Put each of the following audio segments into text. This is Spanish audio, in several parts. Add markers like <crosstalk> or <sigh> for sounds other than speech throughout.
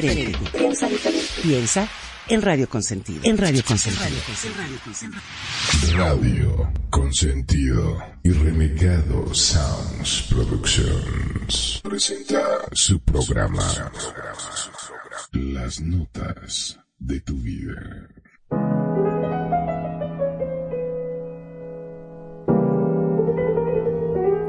Piensa diferente. Piensa diferente. Piensa en Radio Consentido. En Radio Consentido. Radio Consentido y Renegado Sounds Productions presenta su programa Las Notas de tu Vida.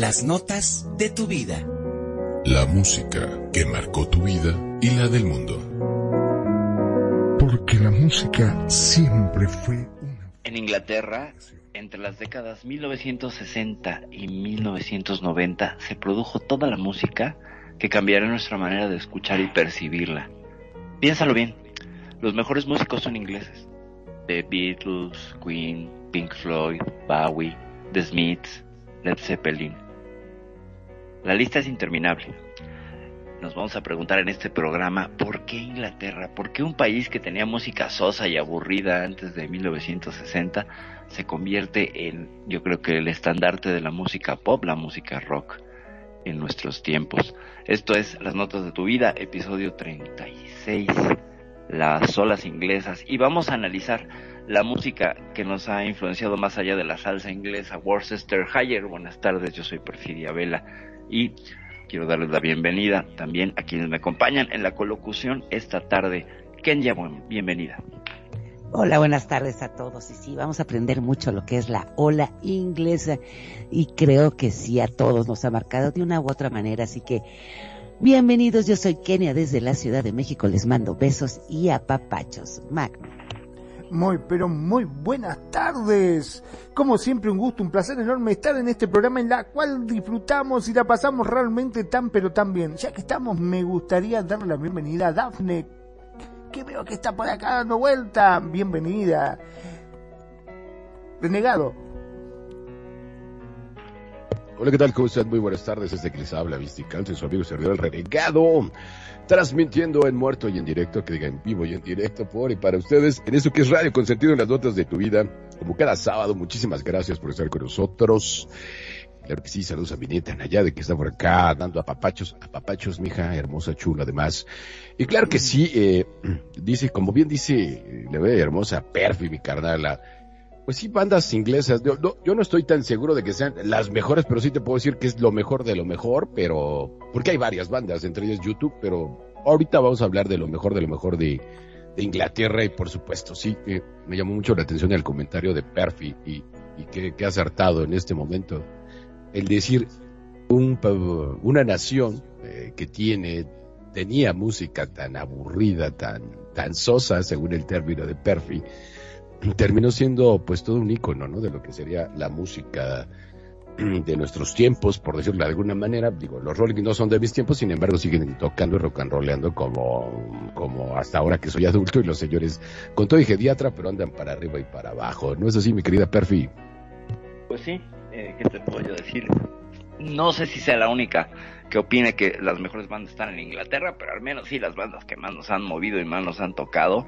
Las notas de tu vida. La música que marcó tu vida y la del mundo. Porque la música siempre fue una... En Inglaterra, entre las décadas 1960 y 1990, se produjo toda la música que cambiará nuestra manera de escuchar y percibirla. Piénsalo bien, los mejores músicos son ingleses. The Beatles, Queen, Pink Floyd, Bowie, The Smiths, Led Zeppelin. La lista es interminable. Nos vamos a preguntar en este programa por qué Inglaterra, por qué un país que tenía música sosa y aburrida antes de 1960 se convierte en, yo creo que el estandarte de la música pop, la música rock en nuestros tiempos. Esto es Las Notas de tu Vida, episodio 36, las olas inglesas, y vamos a analizar la música que nos ha influenciado más allá de la salsa inglesa, Worcester Higher. Buenas tardes, yo soy Perfidia Vela y quiero darles la bienvenida también a quienes me acompañan en la colocución esta tarde. Kenya, bienvenida. Hola, buenas tardes a todos. Y sí, vamos a aprender mucho lo que es la ola inglesa y creo que sí a todos nos ha marcado de una u otra manera. Así que bienvenidos, yo soy Kenia desde la Ciudad de México. Les mando besos y apapachos. Magno. Muy, pero muy buenas tardes. Como siempre, un gusto, un placer enorme estar en este programa en la cual disfrutamos y la pasamos realmente tan, pero tan bien. Ya que estamos, me gustaría darle la bienvenida a Dafne, que veo que está por acá dando vuelta. Bienvenida. Renegado. Hola, ¿qué tal? ¿Cómo están? Muy buenas tardes. Desde que les habla Visticante, su amigo servidor el Renegado transmitiendo en muerto y en directo, que diga en vivo y en directo por y para ustedes, en eso que es Radio Consentido en las notas de tu vida, como cada sábado, muchísimas gracias por estar con nosotros. Claro que sí, saludos a mi nieta de que está por acá dando a papachos, a papachos, mija, hermosa, chula, además. Y claro que sí, eh, dice, como bien dice, le ve hermosa, Perfi, mi carnala. Pues sí, bandas inglesas. Yo, no, yo no estoy tan seguro de que sean las mejores, pero sí te puedo decir que es lo mejor de lo mejor, pero porque hay varias bandas, entre ellas YouTube, pero ahorita vamos a hablar de lo mejor de lo mejor de, Inglaterra y por supuesto, sí, eh, me llamó mucho la atención el comentario de Perfi y, y que, que acertado en este momento. El decir un, una nación eh, que tiene, tenía música tan aburrida, tan, tan sosa, según el término de Perfi, terminó siendo pues todo un icono, ¿no? De lo que sería la música <clears throat> de nuestros tiempos, por decirlo de alguna manera. Digo, los Rolling no son de mis tiempos, sin embargo siguen tocando y rock and rollando como, como hasta ahora que soy adulto y los señores con todo y gediatra, pero andan para arriba y para abajo. ¿No es así, mi querida Perfi? Pues sí, eh, ¿qué te puedo yo decir? No sé si sea la única que opine que las mejores bandas están en Inglaterra, pero al menos sí las bandas que más nos han movido y más nos han tocado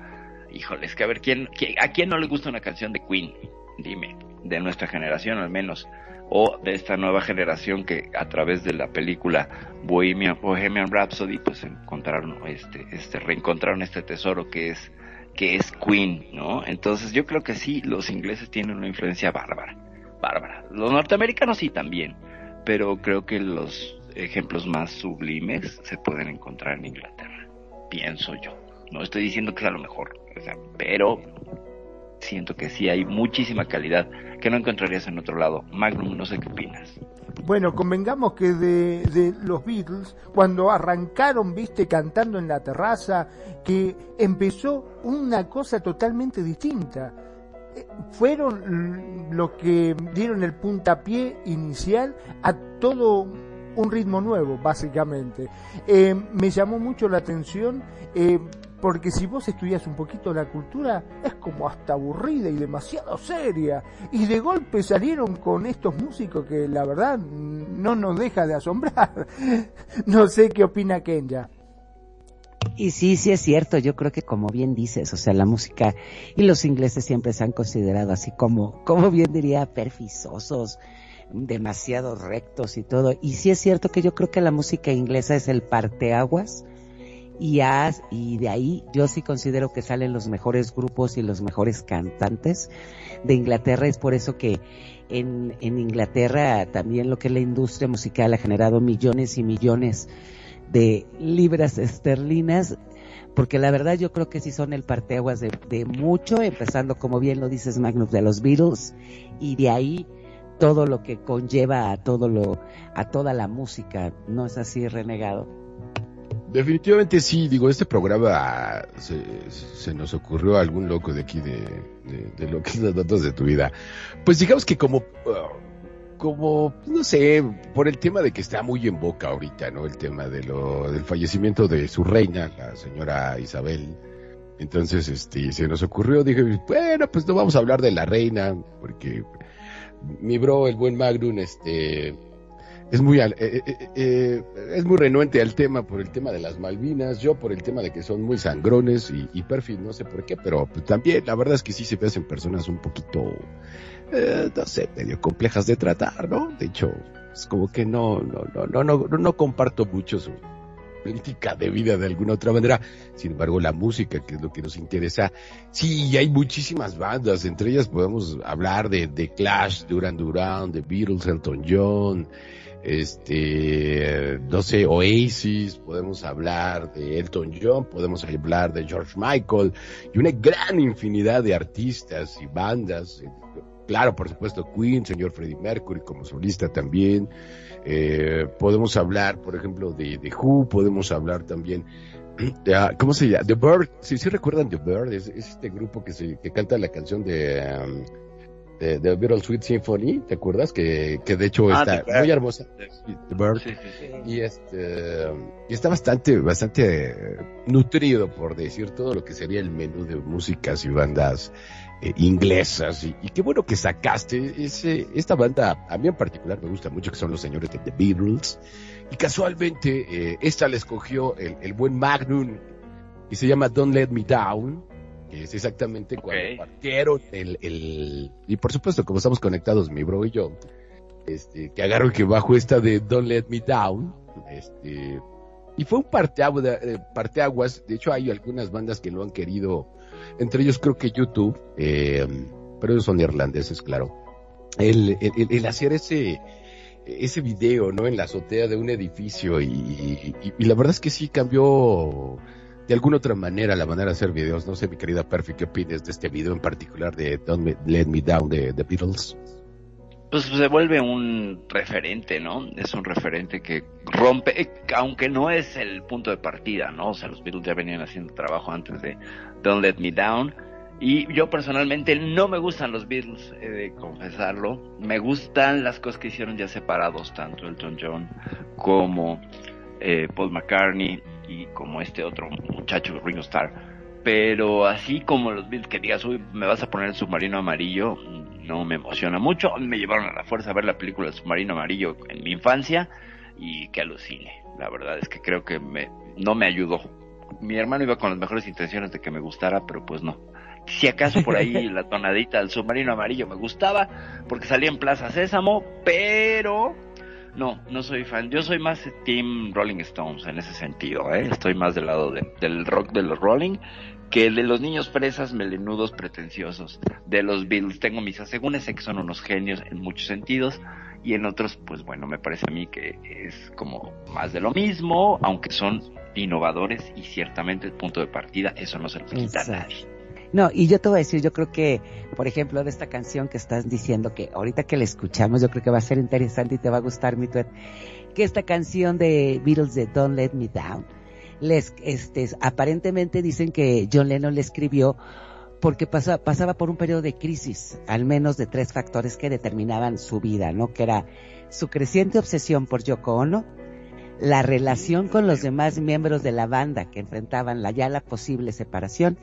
híjoles, que a ver, ¿quién, ¿a quién no le gusta una canción de Queen? Dime, de nuestra generación al menos, o de esta nueva generación que a través de la película Bohemian, Bohemian Rhapsody, pues encontraron este, este, reencontraron este tesoro que es, que es Queen, ¿no? Entonces yo creo que sí, los ingleses tienen una influencia bárbara, bárbara. Los norteamericanos sí también, pero creo que los ejemplos más sublimes se pueden encontrar en Inglaterra, pienso yo. No estoy diciendo que sea lo mejor, pero siento que sí hay muchísima calidad que no encontrarías en otro lado. Magnum, no sé qué opinas. Bueno, convengamos que de, los Beatles, cuando arrancaron, viste, cantando en la terraza, que empezó una cosa totalmente distinta. Eh, fueron los que dieron el puntapié inicial a todo un ritmo nuevo, básicamente. Eh, me llamó mucho la atención eh, porque si vos estudias un poquito la cultura, es como hasta aburrida y demasiado seria. Y de golpe salieron con estos músicos que la verdad no nos deja de asombrar. <laughs> No sé qué opina Kenya. Y sí, sí es cierto, yo creo que como bien dices, o sea, la música y los ingleses siempre se han considerado así como, como bien diría, perfisosos, demasiado rectos y todo. Y sí es cierto que yo creo que la música inglesa es el parteaguas y, y de ahí yo sí considero que salen los mejores grupos y los mejores cantantes de Inglaterra. Es por eso que en, en Inglaterra también lo que es la industria musical ha generado millones y millones de libras esterlinas porque la verdad yo creo que sí son el parteaguas de, de mucho, empezando como bien lo dices Magnus de los Beatles y de ahí todo lo que conlleva a todo lo, a toda la música, ¿no es así, renegado? Definitivamente sí, digo, este programa se, se nos ocurrió a algún loco de aquí de, lo que es las datos de tu vida. Pues digamos que como, como, no sé, por el tema de que está muy en boca ahorita, ¿no? El tema de lo, del fallecimiento de su reina, la señora Isabel. Entonces, este, se nos ocurrió, dije, bueno, pues no vamos a hablar de la reina, porque mi bro, el buen Magnum, este, es muy, eh, eh, eh, es muy renuente al tema por el tema de las Malvinas, yo por el tema de que son muy sangrones y, y perfil, no sé por qué, pero pues, también la verdad es que sí se hacen personas un poquito, no sé, medio complejas de tratar, ¿no? De hecho, es como que no, no, no, no, no, no comparto mucho su, política de vida de alguna otra manera. Sin embargo, la música, que es lo que nos interesa, sí, hay muchísimas bandas, entre ellas podemos hablar de, de Clash, Duran Duran, de Beatles, Elton John, este, no sé, Oasis, podemos hablar de Elton John, podemos hablar de George Michael y una gran infinidad de artistas y bandas. Claro, por supuesto, Queen, señor Freddie Mercury como solista también, eh, podemos hablar, por ejemplo, de, de Who, podemos hablar también <clears throat> ah, ¿cómo se llama? The Bird, si sí, recuerdan The Bird, es, este grupo que se, que canta la canción de, um, de, de Beatles Sweet Symphony, ¿te acuerdas? Que, que de hecho ah, está muy hermosa. The Bird. Sí, sí, y este, y está bastante, bastante nutrido, por decir todo lo que sería el menú de músicas y bandas eh, inglesas. Y, qué bueno que sacaste ese, esta banda, a mí en particular me gusta mucho que son los señores de The Beatles. Y casualmente eh, esta la escogió el, el, buen Magnum y se llama Don't Let Me Down que es exactamente cuando partieron el, el, y por supuesto como estamos conectados mi bro y yo este que agarro que bajo esta de Don't Let Me Down este y fue un parteaguas, eh, parteaguas de hecho hay algunas bandas que lo han querido entre ellos creo que YouTube, eh, pero ellos son irlandeses, claro. El, el, hacer ese, ese video, ¿no? En la azotea de un edificio y, la verdad es que sí cambió de alguna otra manera la manera de hacer videos. No sé, mi querida Perfect, ¿qué opinas de este video en particular de Don't Let Me Down de The Beatles? Pues se vuelve un referente, ¿no? Es un referente que rompe, aunque no es el punto de partida, ¿no? O sea, los Beatles ya venían haciendo trabajo antes de, Don't Let Me Down. Y yo personalmente no me gustan los Beatles, he de confesarlo. Me gustan las cosas que hicieron ya separados, tanto Elton John como eh, Paul McCartney y como este otro muchacho, Ringo Starr. Pero así como los Beatles que digas, uy, me vas a poner el submarino amarillo, no me emociona mucho. Me llevaron a la fuerza a ver la película El submarino amarillo en mi infancia y que alucine. La verdad es que creo que me, no me ayudó mi hermano iba con las mejores intenciones de que me gustara, pero pues no. Si acaso por ahí <laughs> la tonadita del submarino amarillo me gustaba, porque salía en Plaza Sésamo, pero no, no soy fan. Yo soy más Team Rolling Stones en ese sentido, ¿eh? Estoy más del lado del rock de los Rolling que de los niños fresas melenudos pretenciosos. De los Beatles tengo mis asegúnes, que son unos genios en muchos sentidos, y en otros, pues bueno, me parece a mí que es como más de lo mismo, aunque son innovadores y ciertamente el punto de partida, eso no se lo quita a nadie. No, y yo te voy a decir, yo creo que, por ejemplo, de esta canción que estás diciendo, que ahorita que la escuchamos, yo creo que va a ser interesante y te va a gustar, mi tuet, que esta canción de Beatles de Don't Let Me Down, les, este, aparentemente dicen que John Lennon le escribió porque pasaba por un periodo de crisis, al menos de tres factores que determinaban su vida, ¿no? Que era su creciente obsesión por Yoko Ono, la relación con los demás miembros de la banda que enfrentaban la ya la posible separación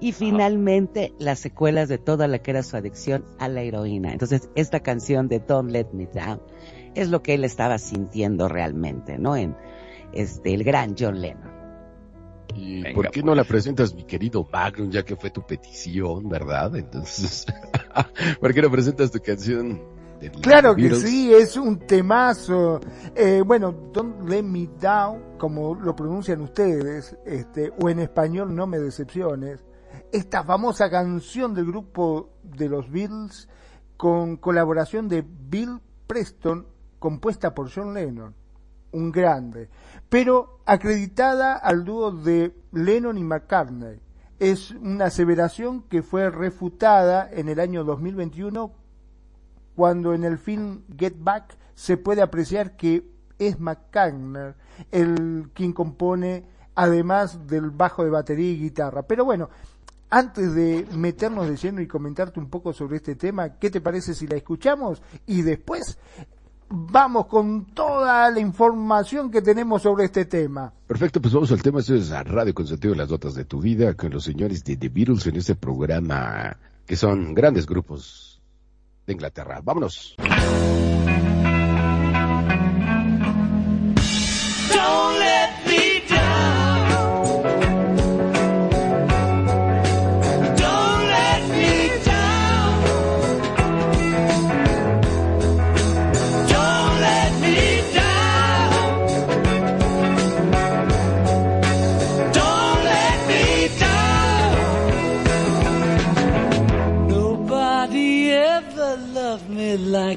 y finalmente las secuelas de toda la que era su adicción a la heroína. Entonces, esta canción de Don't Let Me Down es lo que él estaba sintiendo realmente, ¿no? En este el gran John Lennon. ¿Y Venga, por qué pues. no la presentas, mi querido Magnum, ya que fue tu petición, verdad? Entonces, <laughs> ¿por qué no presentas tu canción? de Claro que sí, es un temazo. Eh, bueno, Don't Let Me Down, como lo pronuncian ustedes, este, o en español No Me Decepciones, esta famosa canción del grupo de los Beatles con colaboración de Bill Preston, compuesta por John Lennon, un grande, pero acreditada al dúo de Lennon y McCartney. Es una aseveración que fue refutada en el año 2021 cuando en el film Get Back se puede apreciar que es McCartney el quien compone además del bajo de batería y guitarra. Pero bueno, antes de meternos de lleno y comentarte un poco sobre este tema, ¿qué te parece si la escuchamos? Y después vamos con toda la información que tenemos sobre este tema. Perfecto, pues vamos al tema. Esto es a Radio con sentido de las notas de tu vida con los señores de The Beatles en este programa que son grandes grupos de Inglaterra. Vámonos.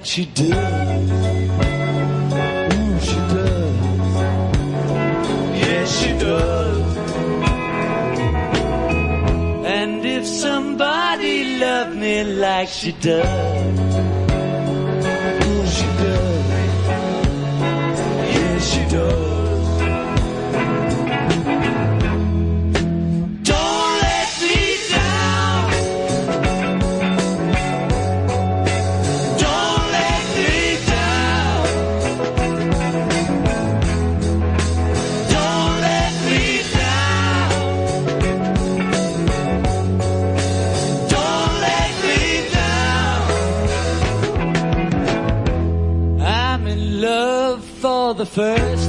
She does. Ooh, mm, she does. Yes, she does. And if somebody loved me like she does, oh, mm, she does. Yes, she does. First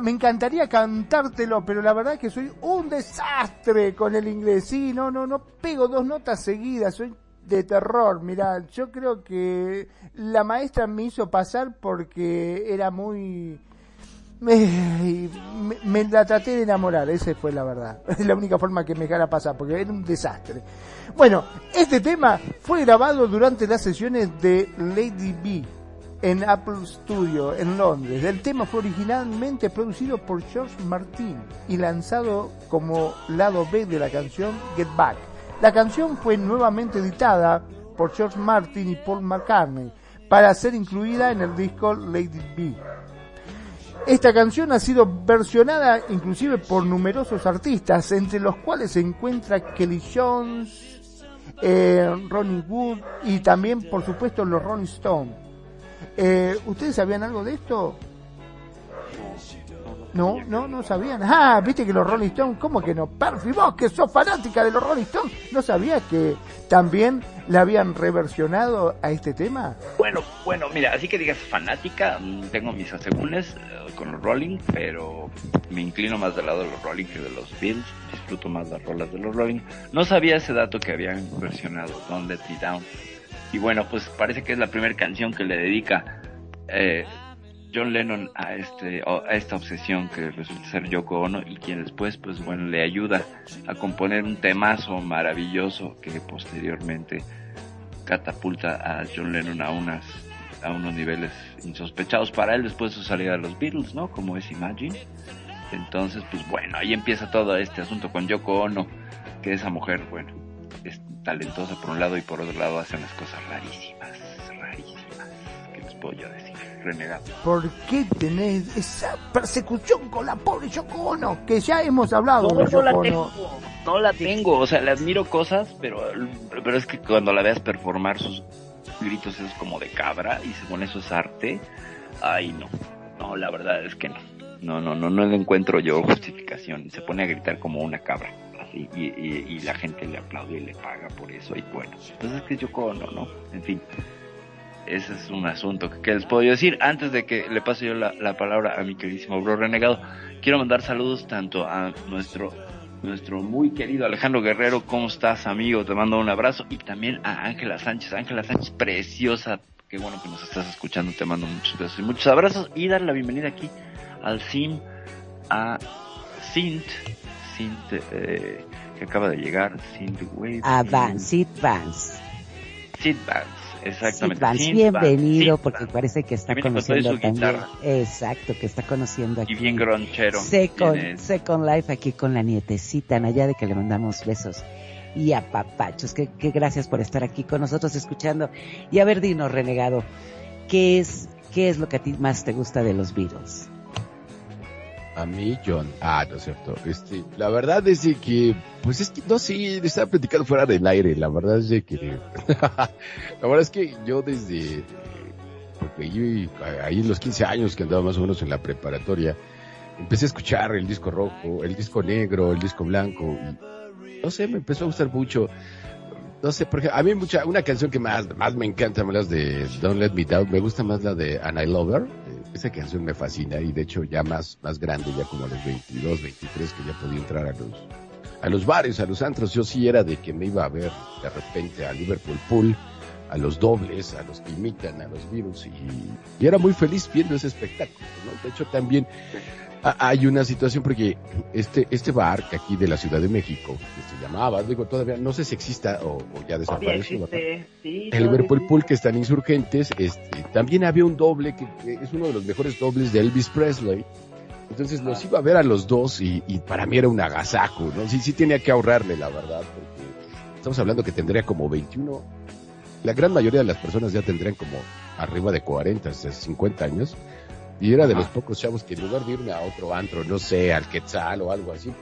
Me encantaría cantártelo, pero la verdad es que soy un desastre con el inglés. Sí, no, no, no pego dos notas seguidas, soy de terror. Mirá, yo creo que la maestra me hizo pasar porque era muy... Me, me- me la traté de enamorar, esa fue la verdad. <laughs> Es la única forma que me dejara pasar, porque era un desastre. Bueno, este tema fue grabado durante las sesiones de Lady B en Apple Studio en Londres. El tema fue originalmente producido por George Martin y lanzado como lado B de la canción Get Back. La canción fue nuevamente editada por George Martin y Paul McCartney para ser incluida en el disco Lady B. Esta canción ha sido versionada inclusive por numerosos artistas, entre los cuales se encuentra Kelly Jones, eh, Ronnie Wood y también, por supuesto, los Rolling Stones. Eh, ¿Ustedes sabían algo de esto? No, no, no sabían. Ah, viste que los Rolling Stones, ¿cómo que no? Perfi, vos que sos fanática de los Rolling Stones, ¿no sabías que también le habían reversionado a este tema? Bueno, bueno, mira, así que digas fanática, mm, tengo mis asegúnes eh, con los Rolling, pero me inclino más del lado de los Rolling que de los Beatles, disfruto más las rolas de los Rolling. No sabía ese dato que habían versionado Don't Let Me Down. Y bueno, pues parece que es la primera canción que le dedica eh, John Lennon a este a esta obsesión que resulta ser Yoko Ono y quien después pues bueno le ayuda a componer un temazo maravilloso que posteriormente catapulta a John Lennon a unas a unos niveles insospechados para él después de su salida de los Beatles, ¿no? Como es Imagine. Entonces, pues bueno, ahí empieza todo este asunto con Yoko Ono, que esa mujer, bueno, talentosa por un lado y por otro lado hace unas cosas rarísimas, rarísimas, que les puedo yo decir renegado. ¿Por qué tenés esa persecución con la pobre Yoko Ono? Que ya hemos hablado No, de no la tengo, no la tengo, o sea, le admiro cosas, pero, pero es que cuando la veas performar sus gritos es como de cabra y según eso es arte, ay no, no, la verdad es que no, no, no, no, no le encuentro yo justificación, se pone a gritar como una cabra. Y, la gente le aplaude y le paga por eso y bueno, pues es que yo no, no, en fin, ese es un asunto que, les puedo decir. Antes de que le pase yo la, la palabra a mi queridísimo bro renegado, quiero mandar saludos tanto a nuestro nuestro muy querido Alejandro Guerrero, ¿cómo estás amigo? Te mando un abrazo. Y también a Ángela Sánchez, Ángela Sánchez preciosa, qué bueno que nos estás escuchando, te mando muchos besos y muchos abrazos. Y dar la bienvenida aquí al Sim, a Sint, Sint eh, que acaba de llegar, Sint Wave. A Vance, Sid Vance. Sid Vance, exactamente. Sid Vance, bienvenido porque parece que está conociendo también. guitarra. Exacto, que está conociendo aquí. Y bien gronchero. Second, Second Life aquí con la nietecita Naya de que le mandamos besos y a papachos. Que, que gracias por estar aquí con nosotros escuchando. Y a ver, dinos, renegado, ¿qué es, qué es lo que a ti más te gusta de los Beatles? A mí, John. Ah, no es cierto. Este, la verdad es de que, pues es que no sé, estaba platicando fuera del aire. La verdad es de que, <laughs> la verdad es que yo desde, porque yo ahí en los 15 años que andaba más o menos en la preparatoria, empecé a escuchar el disco rojo, el disco negro, el disco blanco y no sé, me empezó a gustar mucho. No sé, porque a mí mucha, una canción que más, más me encanta, me las de Don't Let Me Down, me gusta más la de And I Love Her. Eh, Esa canción me fascina y de hecho ya más, más grande, ya como a los 22, 23 que ya podía entrar a los, a los bares, a los antros. Yo sí era de que me iba a ver de repente a Liverpool Pool, a los dobles, a los que imitan, a los virus y, y era muy feliz viendo ese espectáculo, ¿no? De hecho también hay una situación porque este, este bar que aquí de la Ciudad de México, que se llamaba, digo todavía, no sé si exista o, o ya desapareció. sí, El Liverpool. Pool que están insurgentes, este, también había un doble que, que es uno de los mejores dobles de Elvis Presley. Entonces los iba a ver a los dos y, y para mí era un agasajo, ¿no? Sí, sí tenía que ahorrarle, la verdad, porque estamos hablando que tendría como 21, la gran mayoría de las personas ya tendrían como arriba de 40, o sea, 50 años. Y era de los pocos chavos que en lugar de irme a otro antro, no sé, al Quetzal o algo así,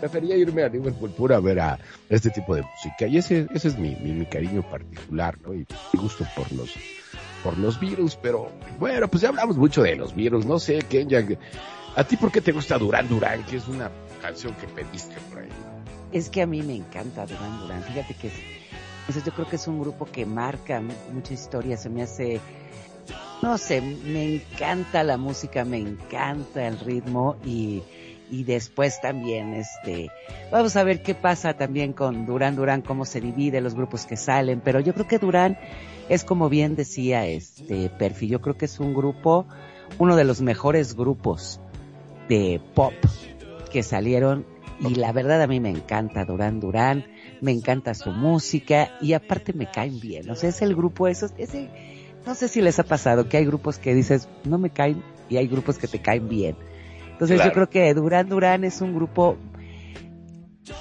prefería irme a Liverpool Pool a ver a este tipo de música. Y ese, ese es mi, mi, mi cariño particular, ¿no? Y mi gusto por los, por los Beatles, pero bueno, pues ya hablamos mucho de los Beatles, no sé, Kenya, ¿a ti por qué te gusta Durán Durán? Que es una canción que pediste por ahí. Es que a mí me encanta Duran Duran. Fíjate que es, sea, yo creo que es un grupo que marca mu- mucha historia. Se me hace, no sé, me encanta la música, me encanta el ritmo y, y después también, este, vamos a ver qué pasa también con Duran Duran, cómo se divide los grupos que salen. Pero yo creo que Duran es como bien decía este Perfi, yo creo que es un grupo, uno de los mejores grupos de pop que salieron y la verdad a mí me encanta Durán Durán, me encanta su música y aparte me caen bien, o sea, es el grupo esos, ese, no sé si les ha pasado que hay grupos que dices no me caen y hay grupos que te caen bien. Entonces Claro. yo creo que Durán Durán es un grupo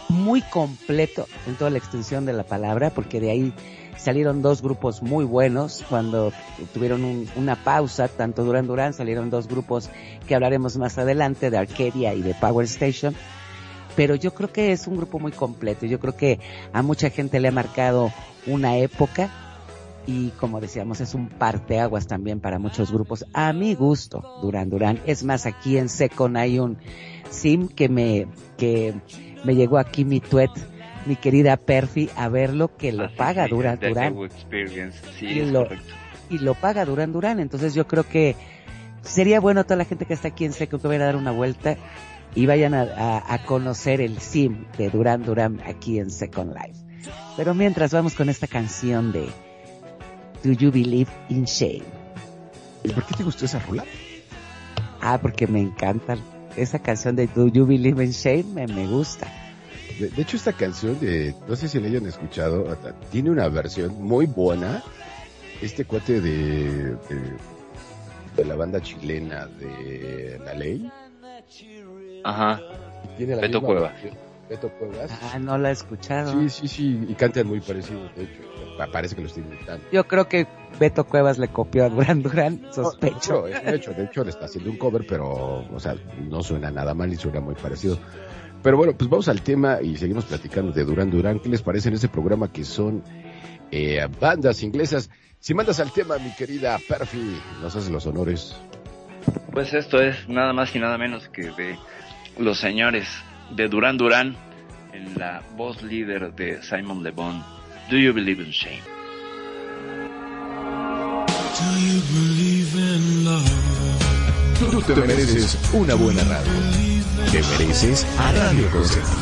muy completo en toda la extensión de la palabra, porque de ahí salieron dos grupos muy buenos cuando tuvieron un- una pausa, tanto Duran Duran, salieron dos grupos que hablaremos más adelante, de Arcadia y de Power Station. Pero yo creo que es un grupo muy completo. Yo creo que a mucha gente le ha marcado una época y como decíamos es un parteaguas también para muchos grupos. A mi gusto, Duran Duran. Es más, aquí en Secon hay un sim que me, que me llegó aquí mi tweet, mi querida Perfi, a verlo que lo Así paga sí. Sí, Y lo- y lo paga Duran Duran. Entonces yo creo que sería bueno toda la gente que está aquí en Seco que vaya a dar una vuelta y vayan a, a- a conocer el sim de Duran Duran aquí en Second Life. Pero mientras vamos con esta canción de Do You Believe in Shame? ¿Y por qué te gustó esa rola? Ah, porque me encanta esa canción de Do You Believe in Shame, me, me gusta. De, de hecho, esta canción, de, no sé si la hayan escuchado, tiene una versión muy buena. Este cuate de, de, de la banda chilena de La Ley. Ajá. Tiene la Beto misma Cuevas. versión. Beto Cuevas. Ah, no la he escuchado. Sí, sí, sí, y cantan muy parecidos, de hecho. Pa- Parece que lo estoy imitando. Yo creo que Beto Cuevas le copió a Duran Duran, sospecho. No, un hecho, de hecho le está haciendo un cover, pero, o sea, no suena nada mal y suena muy parecido. Pero bueno, pues vamos al tema y seguimos platicando de Duran Duran. ¿Qué les parece en este programa que son eh, bandas inglesas? Si mandas al tema, mi querida Perfi, nos haces los honores. Pues esto es nada más y nada menos que de los señores de Duran Duran en la voz líder de Simon Le Bon. Do you believe in shame? Tú te mereces una buena radio. Te mereces a Radio Consentido.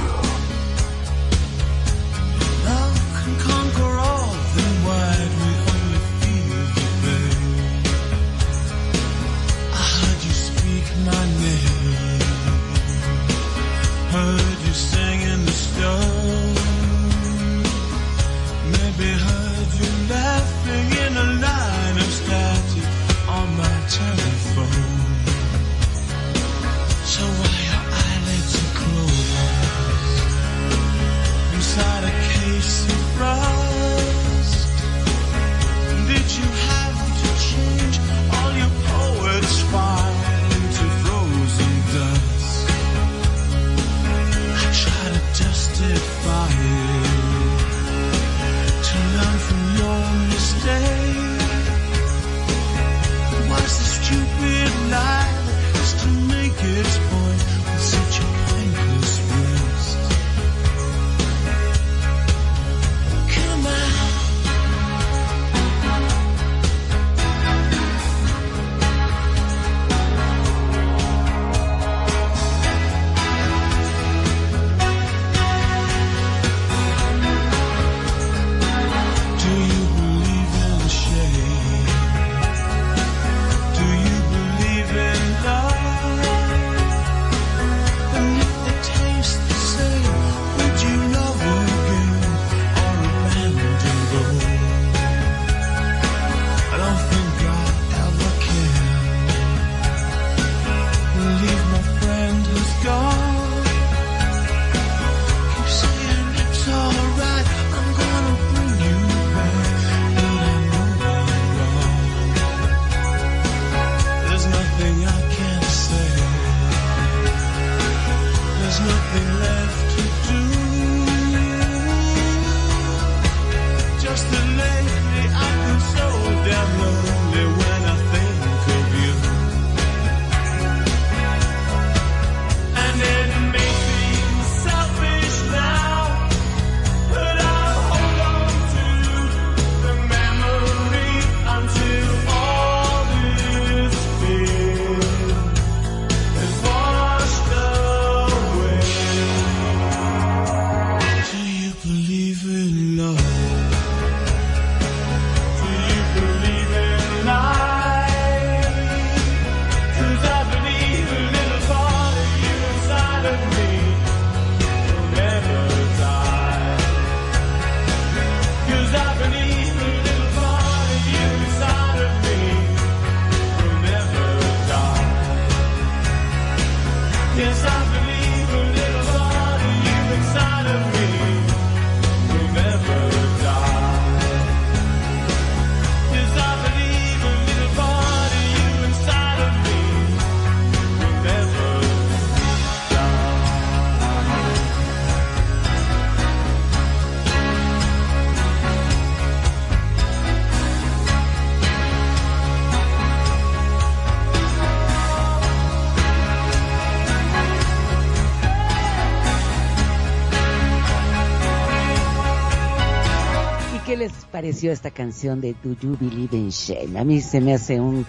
Pareció esta canción de Do You Believe in Shame? A mí se me hace un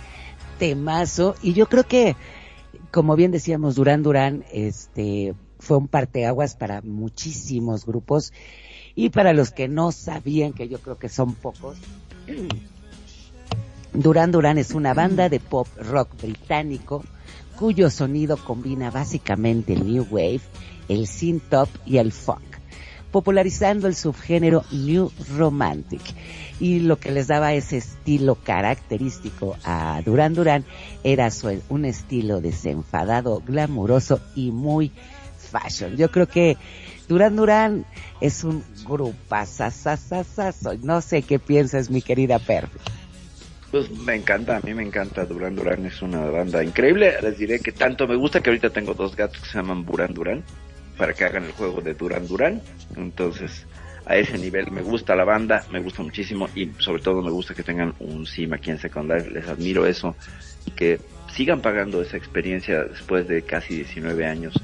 temazo y yo creo que, como bien decíamos, Durán Durán, este, fue un parteaguas para muchísimos grupos y para los que no sabían, que yo creo que son pocos, <clears throat> Duran Duran es una banda de pop rock británico cuyo sonido combina básicamente el new wave, el synth pop y el funk, popularizando el subgénero new romantic. Y lo que les daba ese estilo característico a Duran Duran era su, un estilo desenfadado, glamuroso y muy fashion. Yo creo que Duran Duran es un grupazazazazazo. No sé qué piensas, mi querida Perfi. Pues me encanta, a mí me encanta Duran Duran, es una banda increíble. Les diré que tanto me gusta que ahorita tengo dos gatos que se llaman Buran Duran para que hagan el juego de Duran Duran. Entonces, a ese nivel me gusta la banda, me gusta muchísimo y sobre todo me gusta que tengan un sim aquí en Second Life. Les admiro eso y que sigan pagando esa experiencia después de casi 19 años.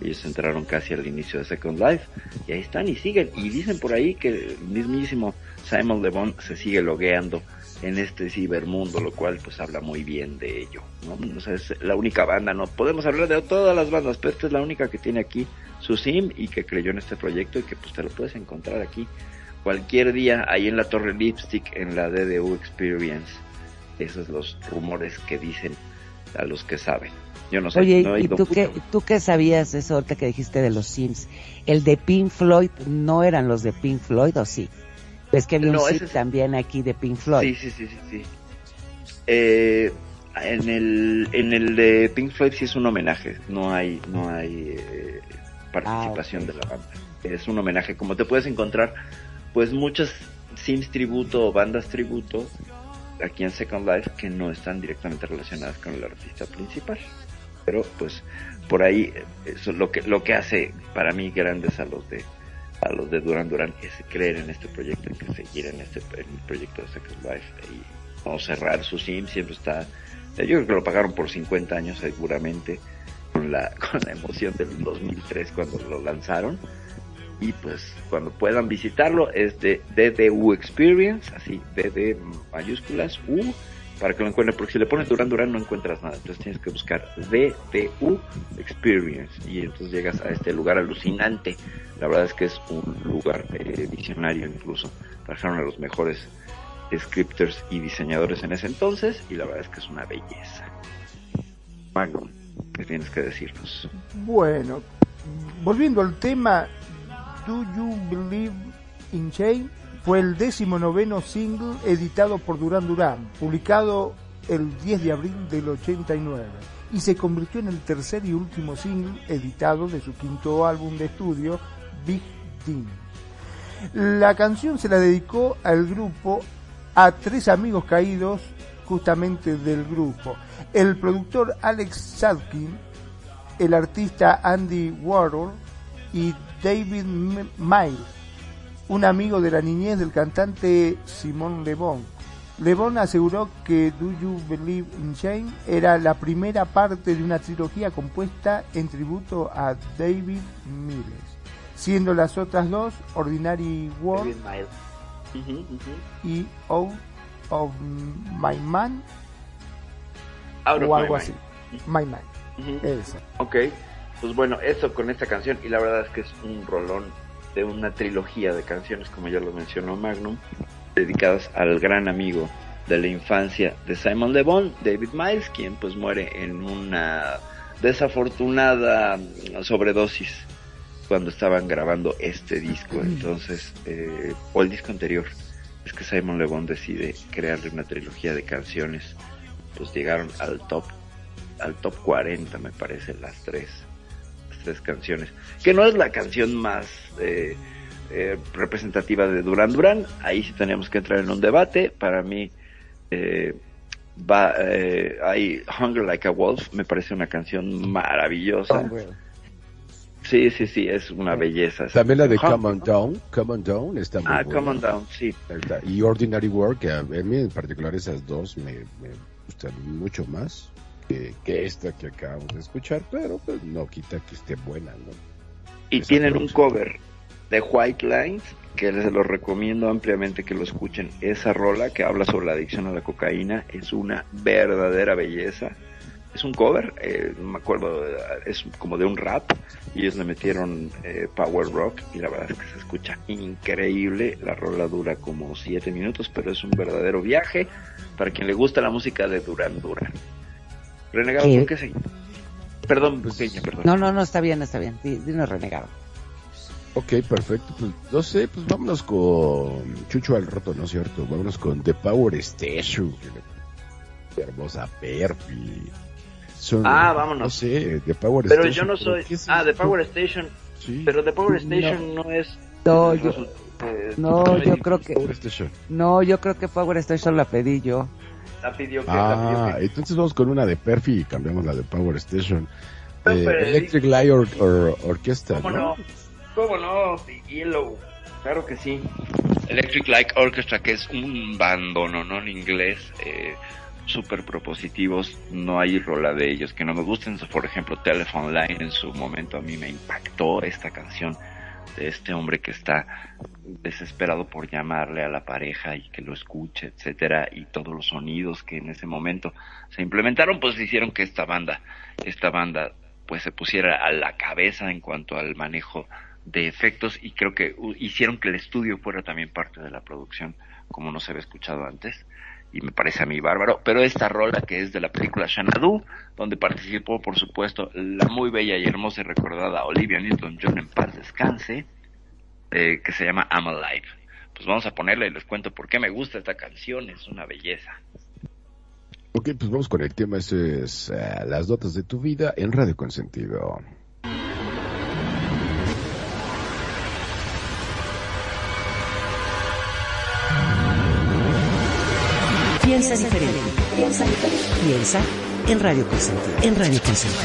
Ellos entraron casi al inicio de Second Life y ahí están y siguen. Y dicen por ahí que el mismísimo Simon Le Bon se sigue logueando en este cibermundo, lo cual pues habla muy bien de ello, ¿no? O es la única banda, no podemos hablar de todas las bandas, pero esta es la única que tiene aquí su sim y que creyó en este proyecto y que pues te lo puedes encontrar aquí cualquier día ahí en la Torre Lipstick en la DDU Experience. Esos son los rumores que dicen a los que saben. Yo no sé. Oye, no ¿y tú qué, tú qué sabías eso ahorita que dijiste de los Sims? ¿El de Pink Floyd no eran los de Pink Floyd o sí? Es que había un No, sim ese es- también aquí de Pink Floyd. Sí, sí, sí, sí, sí. Eh, en el en el de Pink Floyd sí es un homenaje, no hay no hay eh, participación Ah, de la banda. Es un homenaje, como te puedes encontrar, pues muchos Sims tributo o bandas tributo aquí en Second Life que no están directamente relacionadas con el artista principal. Pero pues por ahí eso es lo que lo que hace para mí grandes a los de a los de Duran Duran es creer en este proyecto, que seguir en este en el proyecto de Second Life y no cerrar su sim siempre está yo creo que lo pagaron por 50 años seguramente con la <laughs> con la emoción del 2003 cuando lo lanzaron. Y pues cuando puedan visitarlo es de DDU Experience así DD mayúsculas U para que lo encuentren porque si le pones Duran Duran no encuentras nada. Entonces tienes que buscar DDU Experience y entonces llegas a este lugar alucinante. La verdad es que es un lugar eh, visionario incluso. Trajeron a los mejores scripters y diseñadores en ese entonces y la verdad es que es una belleza. Magnum ¿qué tienes que decirnos? Bueno, volviendo al tema, Do You Believe in Shame fue el décimo noveno single editado por Duran Duran, publicado el 10 de abril del 89, y se convirtió en el tercer y último single editado de su quinto álbum de estudio, Big Team. La canción se la dedicó al grupo a tres amigos caídos justamente del grupo. El productor Alex Sadkin, el artista Andy Warhol y David Miles, un amigo de la niñez del cantante Simon Le Bon. Le Bon aseguró que Do You Believe in Shame era la primera parte de una trilogía compuesta en tributo a David Miles, siendo las otras dos Ordinary World y Out of My Man Out o My algo Mind. así. My Man, esa. Ok, pues bueno, eso con esta canción, y la verdad es que es un rolón de una trilogía de canciones, como ya lo mencionó Magnum, dedicadas al gran amigo de la infancia de Simon Le Bon, David Miles, quien pues muere en una desafortunada sobredosis cuando estaban grabando este disco, entonces, eh, o el disco anterior, es que Simon Le Bon decide crearle una trilogía de canciones, pues llegaron al top al top 40 me parece las tres las tres canciones que no es la canción más eh, eh, representativa de Duran Duran. Ahí sí teníamos que entrar en un debate. Para mí eh, va eh, hay Hunger Like a Wolf me parece una canción maravillosa sí sí sí es una belleza También la de Hunger, Come On ¿no? Down, Come On Down está muy ah buena. Come On Down sí. Y Ordinary Work, que a mí en particular esas dos me, me gustan mucho más que, que esta que acabamos de escuchar, pero pues no quita que esté buena, ¿no? y Esa tienen un cover de White Lines que les lo recomiendo ampliamente que lo escuchen. Esa rola que habla sobre la adicción a la cocaína es una verdadera belleza. Es un cover, eh, no me acuerdo, eh, es como de un rap y ellos le metieron eh, power rock y la verdad es que se escucha increíble. La rola dura como siete minutos, pero es un verdadero viaje para quien le gusta la música de Duran Duran. Renegado, ¿Qué? ¿por qué sí? Perdón, pequeña, perdón. No, no, no, está bien, está bien. Di- Dinos renegado. Ok, perfecto. Pues no sé, pues vámonos con Chucho al roto, ¿no es cierto? Vámonos con The Power Station. Qué hermosa Perfi. Son- Ah, vámonos. No sé, The Power Pero Station. yo no soy. ¿qué es Ah, de? Power Station. Sí. Pero de Power Station no, es. No, yo- eh, No, yo creo que, Power Station. no, yo creo que Power Station la pedí yo. La pidió que. la Ah, pidió que- entonces vamos con una de Perfi y cambiamos la de Power Station. No, Eh, pero- Electric Light or, or- Orchestra, ¿Cómo ¿no? no? ¿Cómo no? Yellow. Claro que sí. Electric Light Orchestra, que es un bandono, ¿no? En inglés, eh, súper propositivos. No hay rola de ellos que no me gusten. Por ejemplo, Telephone Line en su momento a mí me impactó esta canción de este hombre que está desesperado por llamarle a la pareja y que lo escuche, etcétera, y todos los sonidos que en ese momento se implementaron, pues hicieron que esta banda, esta banda, pues se pusiera a la cabeza en cuanto al manejo de efectos y creo que hicieron que el estudio fuera también parte de la producción, como no se había escuchado antes. Y me parece a mí bárbaro. Pero esta rola que es de la película Xanadu, donde participó, por supuesto, la muy bella y hermosa y recordada Olivia Newton-John en paz descanse, eh, que se llama I'm Alive. Pues vamos a ponerla y les cuento por qué me gusta esta canción, es una belleza. Ok, pues vamos con el tema, ese es eh, las notas de tu vida en Radio Consentido. Piensa diferente. Piensa diferente. Piensa en Radio Consentido. En Radio Consentido.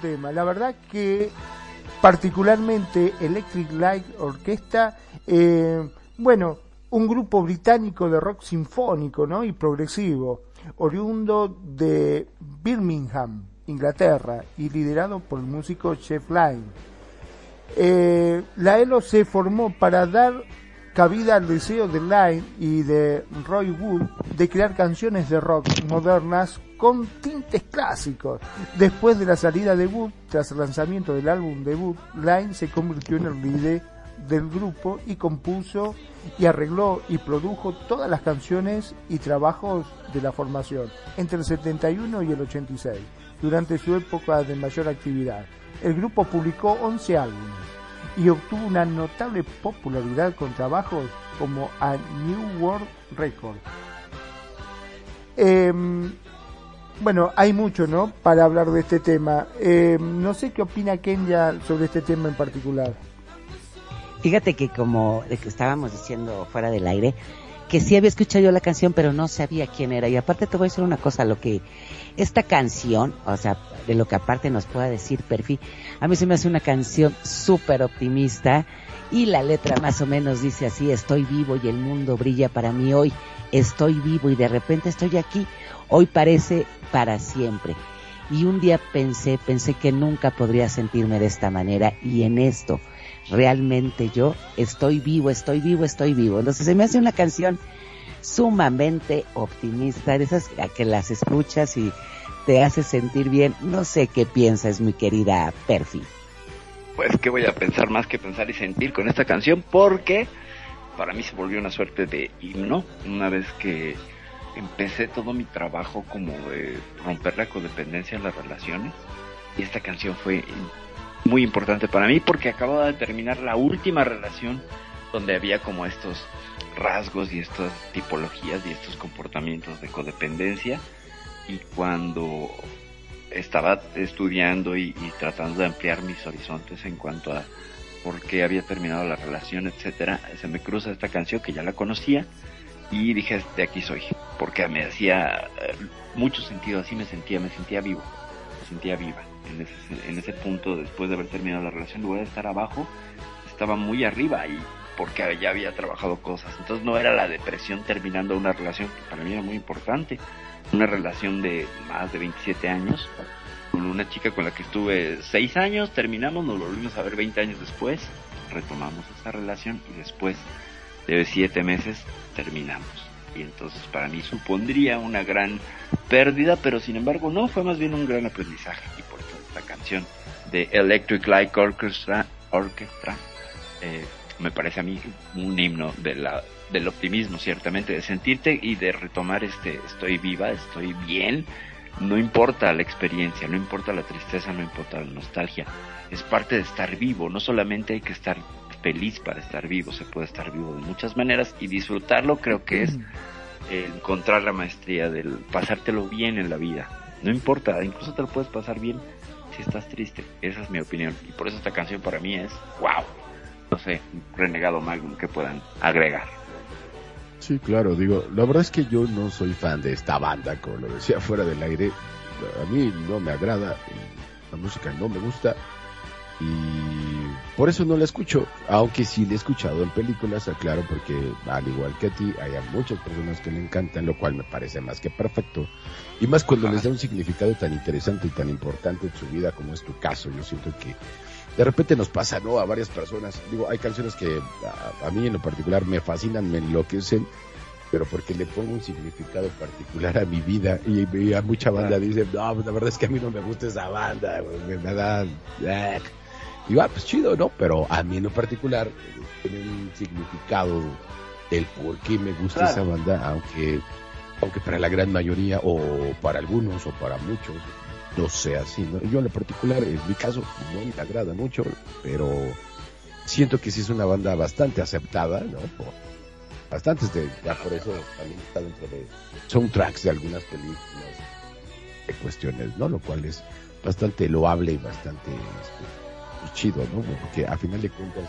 Tema. La verdad que particularmente Electric Light Orquesta, eh, bueno, un grupo británico de rock sinfónico ¿no? y progresivo, oriundo de Birmingham, Inglaterra, y liderado por el músico Jeff Lynne. Eh, la ELO se formó para dar cabida al deseo de Lynne y de Roy Wood de crear canciones de rock modernas con tintes clásicos. Después de la salida de Wood, tras el lanzamiento del álbum debut, Lynne se convirtió en el líder del grupo y compuso y arregló y produjo todas las canciones y trabajos de la formación entre el 71 y el 86, durante su época de mayor actividad. El grupo publicó 11 álbumes y obtuvo una notable popularidad con trabajos como a New World Record. Em, bueno, hay mucho, ¿no? Para hablar de este tema. Em, no sé qué opina Kenya sobre este tema en particular. Fíjate que como estábamos diciendo fuera del aire, que sí había escuchado yo la canción, pero no sabía quién era. Y aparte te voy a decir una cosa, lo que esta canción, o sea, de lo que aparte nos pueda decir Perfi, a mí se me hace una canción súper optimista y la letra más o menos dice así, estoy vivo y el mundo brilla para mí hoy, estoy vivo y de repente estoy aquí, hoy parece para siempre. Y un día pensé, pensé que nunca podría sentirme de esta manera y en esto realmente yo estoy vivo, estoy vivo, estoy vivo. Entonces se me hace una canción sumamente optimista, de esas que las escuchas y te hace sentir bien. No sé qué piensas, mi querida Perfi. Pues que voy a pensar más que pensar y sentir con esta canción porque para mí se volvió una suerte de himno una vez que empecé todo mi trabajo como de romper la codependencia en las relaciones y esta canción fue muy importante para mí porque acababa de terminar la última relación donde había como estos rasgos y estas tipologías y estos comportamientos de codependencia. Y cuando estaba estudiando y, tratando de ampliar mis horizontes en cuanto a por qué había terminado la relación, etcétera, se me cruza esta canción que ya la conocía y dije de aquí soy, porque me hacía eh, mucho sentido, así me sentía, me sentía vivo, me sentía viva en ese, en ese punto después de haber terminado la relación, lugar de estar abajo, estaba muy arriba y porque ya había trabajado cosas, entonces no era la depresión terminando una relación que para mí era muy importante, una relación de más de 27 años con una chica con la que estuve 6 años, terminamos, nos volvimos a ver 20 años después, retomamos esa relación y después de 7 meses terminamos. Y entonces para mí supondría una gran pérdida, pero sin embargo no, fue más bien un gran aprendizaje. Esta canción de Electric Light Orchestra, Orchestra eh, me parece a mí un himno de la, del optimismo, ciertamente, de sentirte y de retomar este estoy viva, estoy bien, no importa la experiencia, no importa la tristeza, no importa la nostalgia, es parte de estar vivo, no solamente hay que estar feliz para estar vivo, se puede estar vivo de muchas maneras y disfrutarlo creo que es encontrar la maestría del pasártelo bien en la vida, no importa, incluso te lo puedes pasar bien si estás triste, esa es mi opinión y por eso esta canción para mí es wow, no sé, renegado Magnum que puedan agregar. Sí, claro, digo, la verdad es que yo no soy fan de esta banda, como lo decía fuera del aire. A mí no me agrada, la música no me gusta y por eso no la escucho, aunque sí la he escuchado en películas, aclaro, porque al igual que a ti, hay a muchas personas que le encantan, lo cual me parece más que perfecto. Y más cuando les da un significado tan interesante y tan importante en su vida como es tu caso. Yo siento que de repente nos pasa, ¿no? A varias personas. Digo, hay canciones que a, a, mí en lo particular me fascinan, me enloquecen, pero porque le pongo un significado particular a mi vida. Y, y a mucha banda dice, no, la verdad es que a mí no me gusta esa banda, me, me da... Eh. Y va, pues chido, ¿no? Pero a mí en lo particular tiene un significado del por qué me gusta claro. esa banda, aunque, aunque para la gran mayoría, o para algunos, o para muchos, no sea así, ¿no? Yo en lo particular, en mi caso, no me agrada mucho, pero siento que sí es una banda bastante aceptada, ¿no? Por bastantes de, ya por eso también está dentro de soundtracks de algunas películas, de cuestiones, ¿no? Lo cual es bastante loable y bastante este, chido, ¿no? Porque a final de cuentas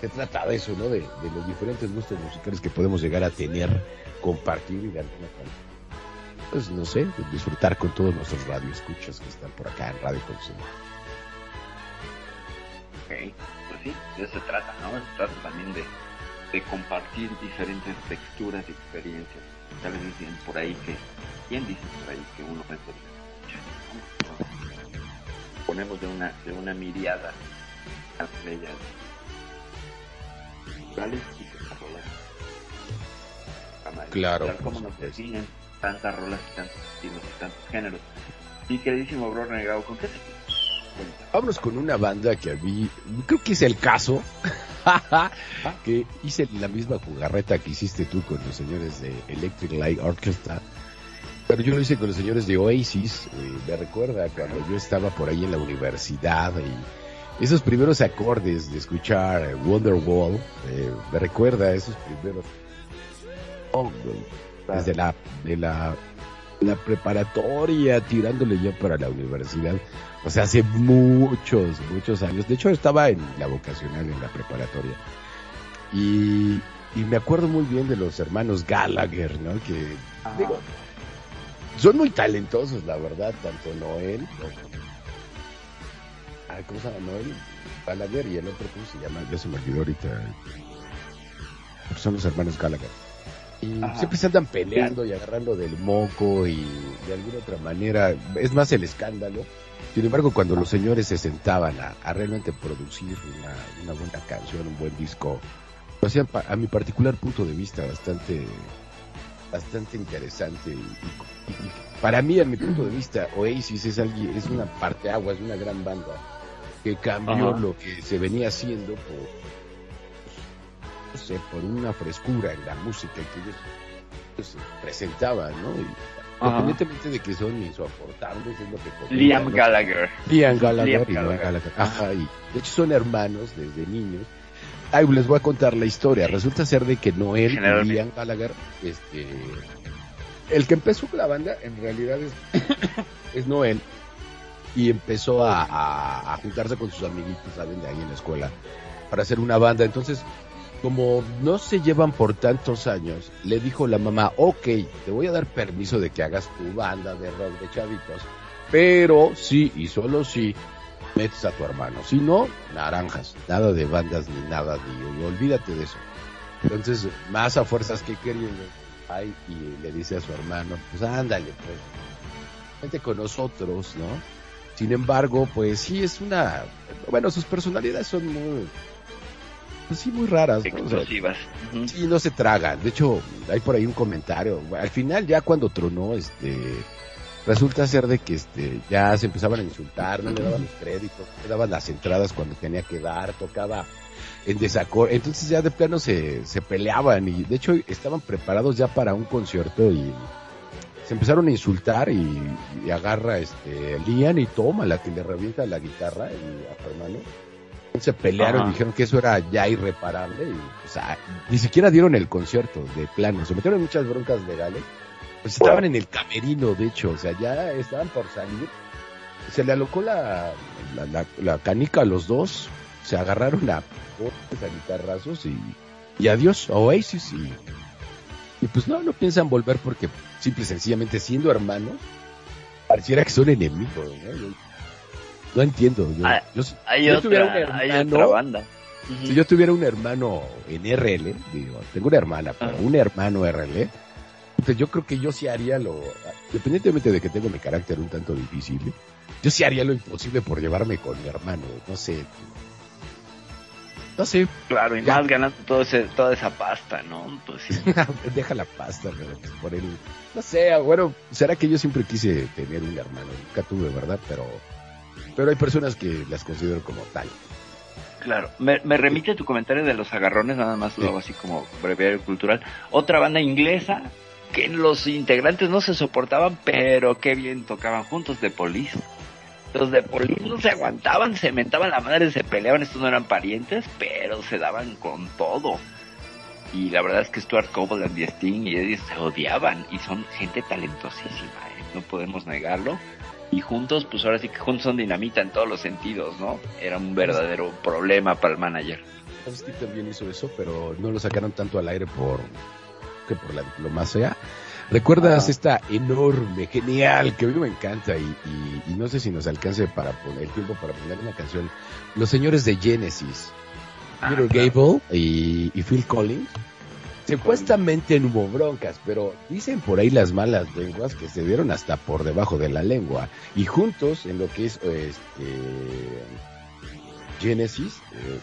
se trata de eso, ¿no? De, los diferentes gustos musicales que podemos llegar a tener, compartir y de alguna manera pues no sé, disfrutar con todos nuestros radioescuchas que están por acá en Radio Consumidor. Ok, pues sí, de eso se trata, ¿no? Se trata también de, de compartir diferentes texturas y experiencias. Tal vez dicen por ahí que, ¿quién dice por ahí que uno es. Ponemos de una, de una miriada de ellas culturales y Claro, como nos definen tantas rolas y tantos estilos y tantos géneros. Y queridísimo bro renegado, ¿con qué te? Vámonos con una banda que a mí, creo que es el caso, <laughs> que hice la misma jugarreta que hiciste tú con los señores de Electric Light Orchestra, pero yo lo hice con los señores de Oasis, eh, me recuerda cuando yo estaba por ahí en la universidad y esos primeros acordes de escuchar eh, Wonderwall, eh, me recuerda a esos primeros oh, desde la, de la, la preparatoria tirándole ya para la universidad. O sea, hace muchos, muchos años. De hecho, estaba en la vocacional, en la preparatoria. Y, y me acuerdo muy bien de los hermanos Gallagher, ¿no? Que, digo, son muy talentosos, la verdad, tanto Noel, ¿no? Ah, ¿cómo se llama Noel? Gallagher y el otro, ¿cómo se llama? Ya se me olvidó ahorita. Son los hermanos Gallagher. Y Ajá. siempre se andan peleando y agarrando del moco y de alguna otra manera, es más el escándalo. Sin embargo, cuando los señores se sentaban a, a realmente producir una, una buena canción, un buen disco, lo hacían pa- a mi particular punto de vista bastante bastante interesante y, y- y para mí a mi punto de vista Oasis es alguien es una parte agua es una gran banda que cambió Ajá. lo que se venía haciendo por no sé por una frescura en la música que ellos pues, presentaban no y independientemente de que son insoportables es lo que Liam ¿no? Gallagher. Liam Gallagher Liam y Gallagher. Gallagher. Ajá, y de hecho son hermanos desde niños. Ay, les voy a contar la historia. Resulta ser de que Noel y. Liam Gallagher, este, el que empezó con la banda en realidad es, <coughs> es Noel y empezó a, a- juntarse con sus amiguitos, saben, de ahí en la escuela para hacer una banda. Entonces, como no se llevan por tantos años, le dijo la mamá, ok, te voy a dar permiso de que hagas tu banda de rock de chavitos, pero sí y solo si metes a tu hermano. Si no, naranjas, nada de bandas ni nada, ni olvídate de eso. Entonces, más a fuerzas que queriendo, ay, y le dice a su hermano, pues ándale, pues, vente con nosotros, ¿no? Sin embargo, pues sí es una, bueno, sus personalidades son muy, pues sí, muy raras, ¿no? O sea. Sí, no se tragan. De hecho, hay por ahí un comentario. Al final, ya cuando tronó, este, resulta ser de que este, ya se empezaban a insultar, no le daban los créditos, no le daban las entradas cuando tenía que dar, tocaba en desacuerdo. Entonces ya de plano se, se peleaban y de hecho estaban preparados ya para un concierto y se empezaron a insultar y, y agarra este Lian y toma la que le revienta la guitarra y a hermano se pelearon Ajá. y dijeron que eso era ya irreparable y o sea, ni siquiera dieron el concierto de plano, se metieron en muchas broncas legales, pues estaban en el camerino de hecho, o sea, ya estaban por salir, se le alocó la, la, la- la canica a los dos, se agarraron a a guitarrazos y, y adiós a Oasis y, y pues no, no piensan volver porque simple y sencillamente siendo hermanos, pareciera que son enemigos, ¿no? Yo- no entiendo, yo, Ah, yo si- Hay, yo tuviera un hay hermano- otra banda. Si yo tuviera un hermano en RL, digo, tengo una hermana, pero Ajá. un hermano RL, pues yo creo que yo sí haría lo, independientemente de que tengo mi carácter un tanto difícil, yo sí haría lo imposible por llevarme con mi hermano, no sé. No sé, Claro, y Ya. más ganando todo ese, toda esa pasta, ¿no? Pues sí. <laughs> deja la pasta, pero pues por él, no sé, bueno, será que yo siempre quise tener un hermano, nunca tuve, ¿verdad? Pero, pero hay personas que las considero como tal. Claro, me, me remite tu comentario de los agarrones, nada más lo hago así como breviario cultural. Otra banda inglesa que los integrantes no se soportaban, pero qué bien tocaban juntos, de Police. Los de Police no se aguantaban, se mentaban la madre, se peleaban, estos no eran parientes, pero se daban con todo. Y la verdad es que Stuart Copeland y Sting y Eddie se odiaban y son gente talentosísima, ¿eh? no podemos negarlo. Y juntos, pues ahora sí que juntos son dinamita en todos los sentidos, ¿no? Era un verdadero problema para el manager. Steve también hizo eso, pero no lo sacaron tanto al aire por que por la diplomacia. ¿Recuerdas esta enorme, genial, que a mí me encanta y, y- y no sé si nos alcance para poner el tiempo para poner una canción? Los señores de Genesis, Ah, Peter claro. Gable y, y Phil Collins. Supuestamente no hubo broncas, pero dicen por ahí las malas lenguas que se dieron hasta por debajo de la lengua. Y juntos, en lo que es este, Genesis, eh,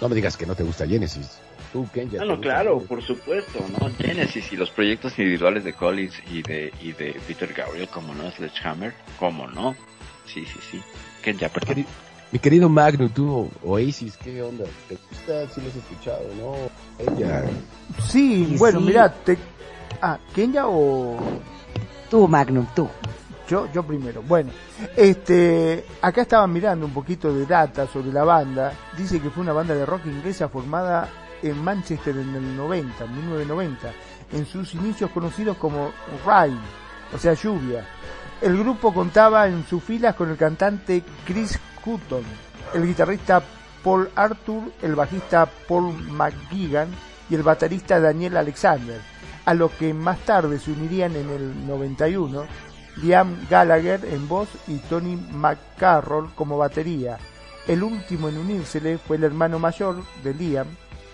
no me digas que no te gusta Genesis. Tú, Ken, ya No, no, claro, por supuesto, ¿no? Genesis y los proyectos individuales de Collins y de, y de Peter Gabriel, como no, Sledgehammer, como no. Sí, sí, sí. Ken ya, perdón. Queri- Mi querido Magnum, tú, Oasis, ¿qué onda? ¿Te gusta? Si lo has escuchado, ¿no? Ella. Sí, Y bueno, sí. mirá, te... Ah, ¿Kenya o...? Tú, Magnum, tú. Yo, yo primero. Bueno, este, acá estaban mirando un poquito de data sobre la banda. Dice que fue una banda de rock inglesa formada en Manchester en el 90, 1990. En sus inicios conocidos como Rain, o sea, lluvia. El grupo contaba en sus filas con el cantante Chris Hutton, el guitarrista Paul Arthur, el bajista Paul McGuigan y el baterista Daniel Alexander, a lo que más tarde se unirían en el 91 Liam Gallagher en voz y Tony McCarroll como batería. El último en unírsele fue el hermano mayor de Liam,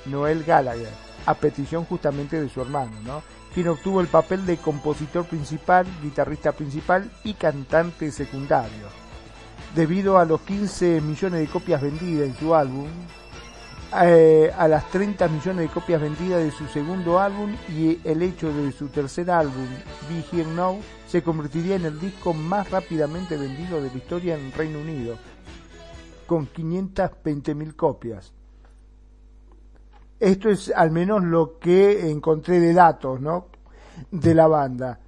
Noel Gallagher, a petición justamente de su hermano, ¿no? quien obtuvo el papel de compositor principal, guitarrista principal y cantante secundario. Debido a los 15 millones de copias vendidas en su álbum, eh, a las 30 millones de copias vendidas de su segundo álbum y el hecho de su tercer álbum, Be Here Now, se convertiría en el disco más rápidamente vendido de la historia en Reino Unido, con 520.000 copias. Esto es al menos lo que encontré de datos, ¿no? De la banda.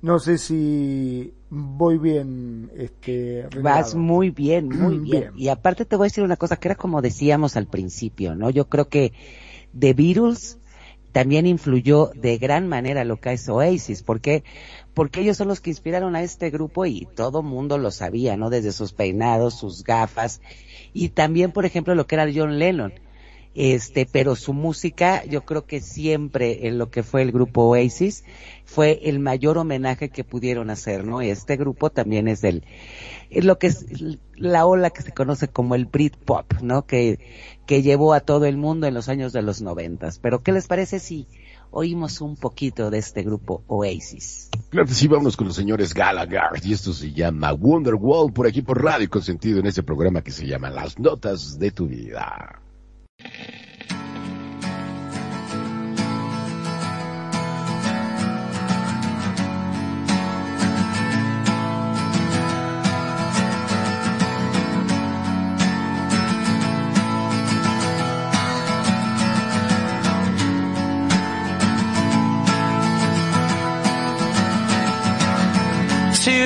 No sé si voy bien, este. Vas muy bien, muy bien. Bien. Y aparte te voy a decir una cosa que era como decíamos al principio, ¿no? Yo creo que The Beatles también influyó de gran manera lo que es Oasis, porque porque ellos son los que inspiraron a este grupo y todo mundo lo sabía, ¿no? Desde sus peinados, sus gafas y también, por ejemplo, lo que era John Lennon. Este, pero su música, yo creo que siempre en lo que fue el grupo Oasis fue el mayor homenaje que pudieron hacer, ¿no? Este grupo también es es lo que es la ola que se conoce como el Britpop, ¿no? Que, que llevó a todo el mundo en los años de los noventas. Pero ¿qué les parece si oímos un poquito de este grupo Oasis? Claro sí, vámonos con los señores Gallagher. Y esto se llama Wonderwall por aquí por Radio Consentido en este programa que se llama Las Notas de tu Vida.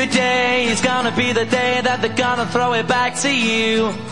Today is gonna be the day that they're gonna throw it back to you.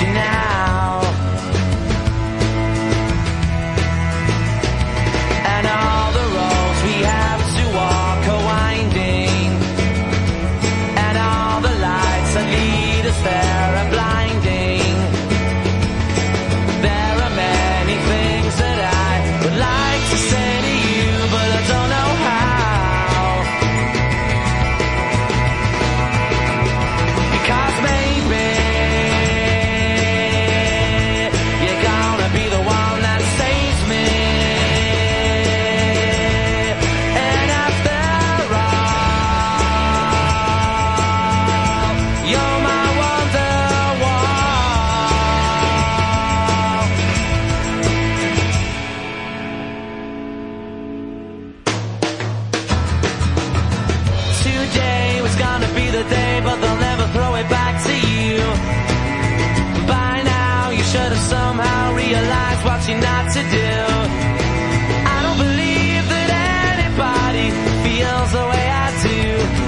You now.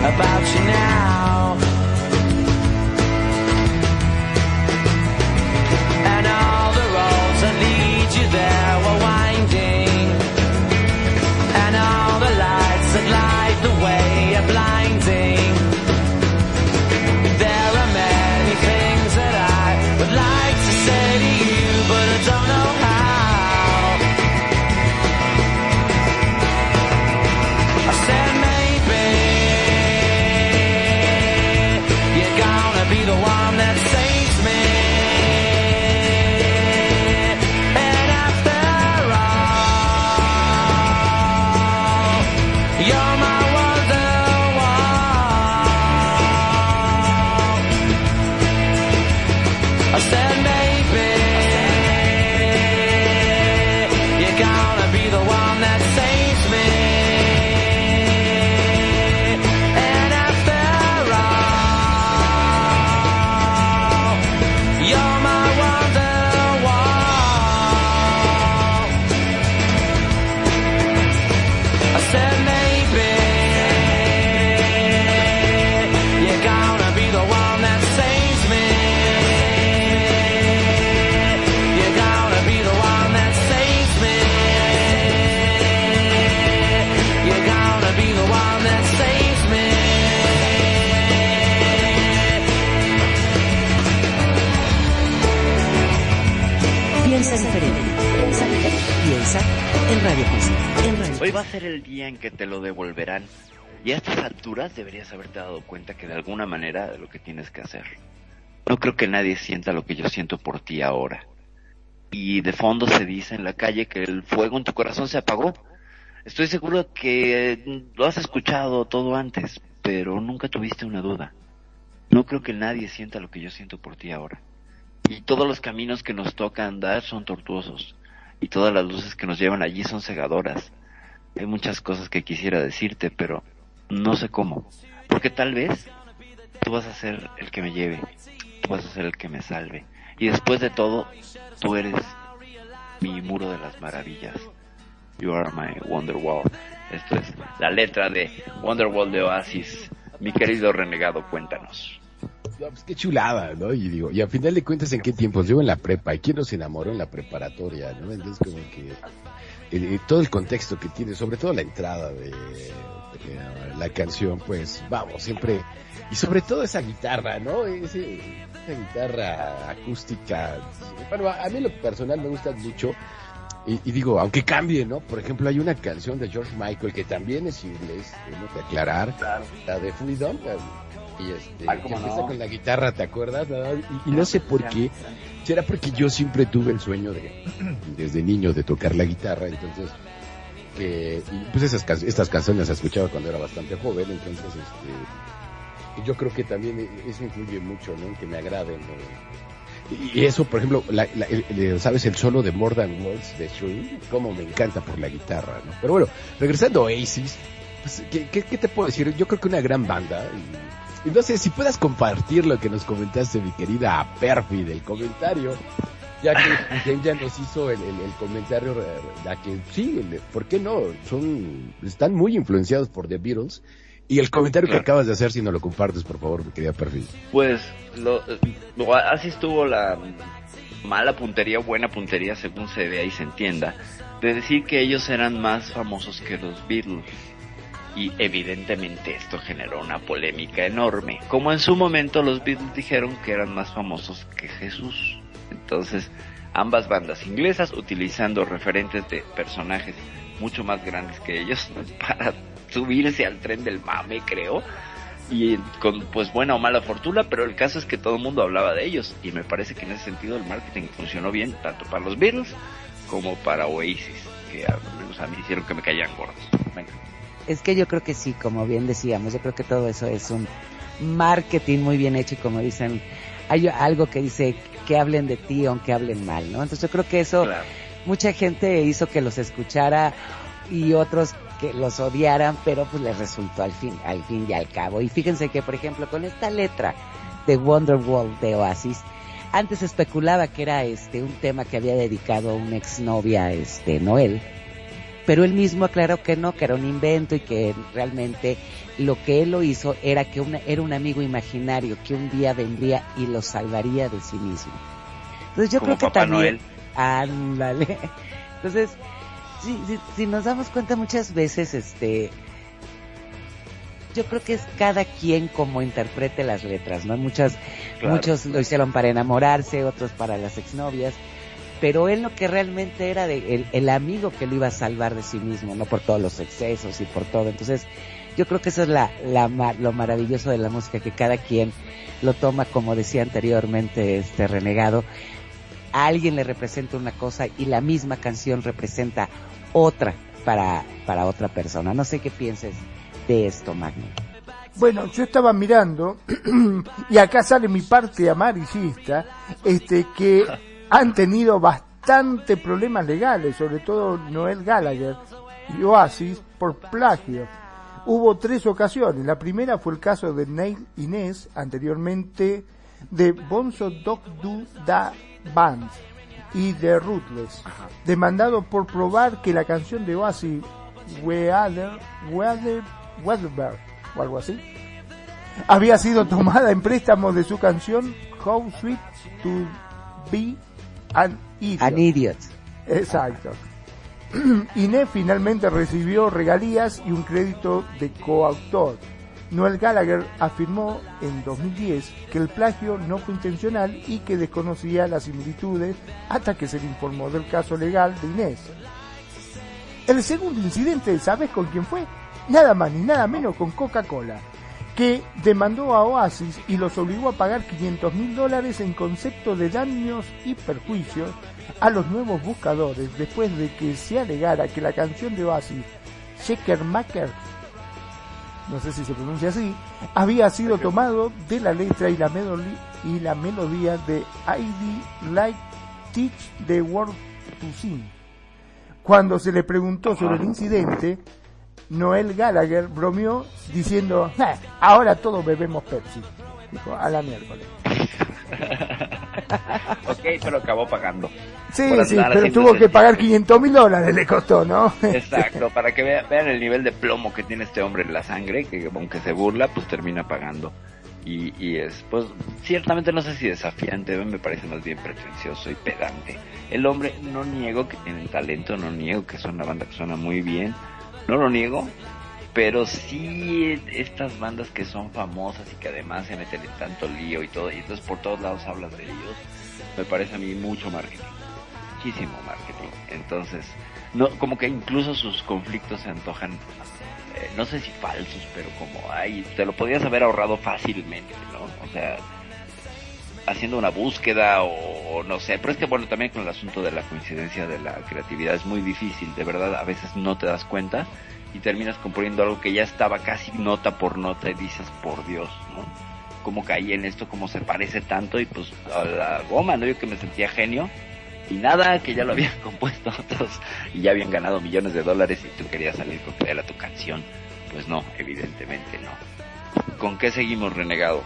About you now. Deberías haberte dado cuenta que de alguna manera de lo que tienes que hacer. No creo que nadie sienta lo que yo siento por ti ahora. Y de fondo se dice en la calle que el fuego en tu corazón se apagó. Estoy seguro que lo has escuchado todo antes, pero nunca tuviste una duda. No creo que nadie sienta lo que yo siento por ti ahora. Y todos los caminos que nos toca andar son tortuosos. Y todas las luces que nos llevan allí son cegadoras. Hay muchas cosas que quisiera decirte, pero no sé cómo. Porque tal vez tú vas a ser el que me lleve. Tú vas a ser el que me salve. Y después de todo, tú eres mi muro de las maravillas. You are my Wonderwall. Esto es la letra de Wonderwall de Oasis. Mi querido renegado, cuéntanos. No, pues qué chulada, ¿no? Y digo, y al final de cuentas, ¿en qué tiempos? Yo en la prepa, ¿y quién nos enamoró en la preparatoria, no? Entonces, como que eh, eh, todo el contexto que tiene, sobre todo la entrada de, la canción, pues, vamos, siempre, y sobre todo esa guitarra, ¿no? Ese, esa guitarra acústica. Bueno, a, mí lo personal me gusta mucho. Y, y digo, aunque cambie, ¿no? Por ejemplo, hay una canción de George Michael que también es inglés, tenemos que aclarar, la de Freedom, y este, Ah, que con la guitarra, ¿te acuerdas? Y, y no sé por qué, será porque yo siempre tuve el sueño de, <clears throat> desde niño, de tocar la guitarra, entonces, que, y pues esas, can- estas canciones las escuchaba cuando era bastante joven, entonces, este, yo creo que también eso influye mucho, ¿no? Que me agraden. Y eso, por ejemplo, la- la- ¿sabes? El solo de More Than Words de Shrew, como me encanta por la guitarra, ¿no? Pero bueno, regresando a Oasis, pues, ¿qué, qué, te puedo decir? Yo creo que una gran banda. Y no sé si puedas compartir lo que nos comentaste, mi querida Perfi, del comentario. Ya que ya nos hizo el, el- el comentario, eh, ya que sí, el- ¿por qué no? Son, están muy influenciados por The Beatles. Y el comentario Claro. que acabas de hacer, si no lo compartes, por favor, mi querida Perfi. Pues lo, lo- así estuvo la mala puntería buena puntería según se vea y se entienda de decir que ellos eran más famosos que los Beatles y evidentemente esto generó una polémica enorme como en su momento los Beatles dijeron que eran más famosos que Jesús entonces ambas bandas inglesas utilizando referentes de personajes mucho más grandes que ellos <laughs> para subirse al tren del mame creo y con pues buena o mala fortuna, pero el caso es que todo el mundo hablaba de ellos y me parece que en ese sentido el marketing funcionó bien tanto para los Beatles como para Oasis, que al menos a mí hicieron que me caían gordos. Venga. Es que yo creo que sí, como bien decíamos, yo creo que todo eso es un marketing muy bien hecho y como dicen, hay algo que dice que hablen de ti aunque hablen mal, ¿no? Entonces yo creo que eso Claro. mucha gente hizo que los escuchara y otros que los odiaran, pero pues les resultó al fin, al fin y al cabo. Y fíjense que, por ejemplo, con esta letra de Wonderwall de Oasis, antes especulaba que era este un tema que había dedicado a una exnovia, este Noel, pero él mismo aclaró que no, que era un invento y que realmente lo que él lo hizo era que una, era un amigo imaginario que un día vendría y lo salvaría de sí mismo. Entonces yo Como creo que Papá también, Noel. ándale. Entonces, si, si, si nos damos cuenta muchas veces, este, yo creo que es cada quien como interprete las letras, ¿no? Muchas, Claro. muchos lo hicieron para enamorarse, otros para las exnovias, pero él lo que realmente era de el, el amigo que lo iba a salvar de sí mismo, no por todos los excesos y por todo. Entonces, yo creo que eso es la, la lo maravilloso de la música, que cada quien lo toma, como decía anteriormente este renegado, a alguien le representa una cosa y la misma canción representa otra para, para otra persona. No sé qué pienses de esto, Magno. Bueno, yo estaba mirando, <clears throat> y acá sale mi parte amarillista, este, que <laughs> han tenido bastante problemas legales, sobre todo Noel Gallagher y Oasis, por plagio. Hubo tres ocasiones. La primera fue el caso de Neil Inés, anteriormente de Bonzo Dog Do Da Band y de Ruthless, demandado por probar que la canción de Oasis, Weather, Weather, Weatherberg, o algo así, había sido tomada en préstamo de su canción How Sweet to Be an Idiot. An idiot. Exacto. <clears throat> Inés finalmente recibió regalías y un crédito de coautor. Noel Gallagher afirmó en 2010 que el plagio no fue intencional y que desconocía las similitudes hasta que se le informó del caso legal de Inés. El segundo incidente, ¿sabes con quién fue? Nada más ni nada menos con Coca-Cola, que demandó a Oasis y los obligó a pagar 500 mil dólares en concepto de daños y perjuicios a los nuevos buscadores después de que se alegara que la canción de Oasis, Shaker Maker, no sé si se pronuncia así, había sido tomado de la letra y la, melodía y la melodía de ID Like Teach the World to Sing. Cuando se le preguntó sobre el incidente, Noel Gallagher bromeó diciendo, "Ja, ahora todos bebemos Pepsi. Dijo, a la miércoles. <laughs> ok, pero acabó pagando. Sí, sí, pero tuvo que pagar 500 mil dólares, le costó, ¿no? <laughs> Exacto, para que vea- vean el nivel de plomo que tiene este hombre en la sangre, que aunque se burla, pues termina pagando. Y, y es, pues, ciertamente no sé si desafiante, me parece más bien pretencioso y pedante. El hombre, no niego que tienen talento, no niego que son una banda que suena muy bien, no lo niego, pero sí estas bandas que son famosas y que además se meten en tanto lío y todo, y entonces por todos lados hablas de ellos, me parece a mí mucho marketing, muchísimo marketing. Entonces, no, como que incluso sus conflictos se antojan, eh, no sé si falsos, pero como, ay, te lo podías haber ahorrado fácilmente, ¿no? O sea, haciendo una búsqueda o, no sé, pero es que bueno, también con el asunto de la coincidencia de la creatividad es muy difícil, de verdad, a veces no te das cuenta y terminas componiendo algo que ya estaba casi nota por nota y dices, por Dios, ¿no? ¿Cómo caí en esto? ¿Cómo se parece tanto? Y pues a la goma, ¿no? Yo que me sentía genio y nada, que ya lo habían <laughs> compuesto otros y ya habían ganado millones de dólares y tú querías salir con que era tu canción. Pues no, evidentemente no. ¿Con qué seguimos, renegado?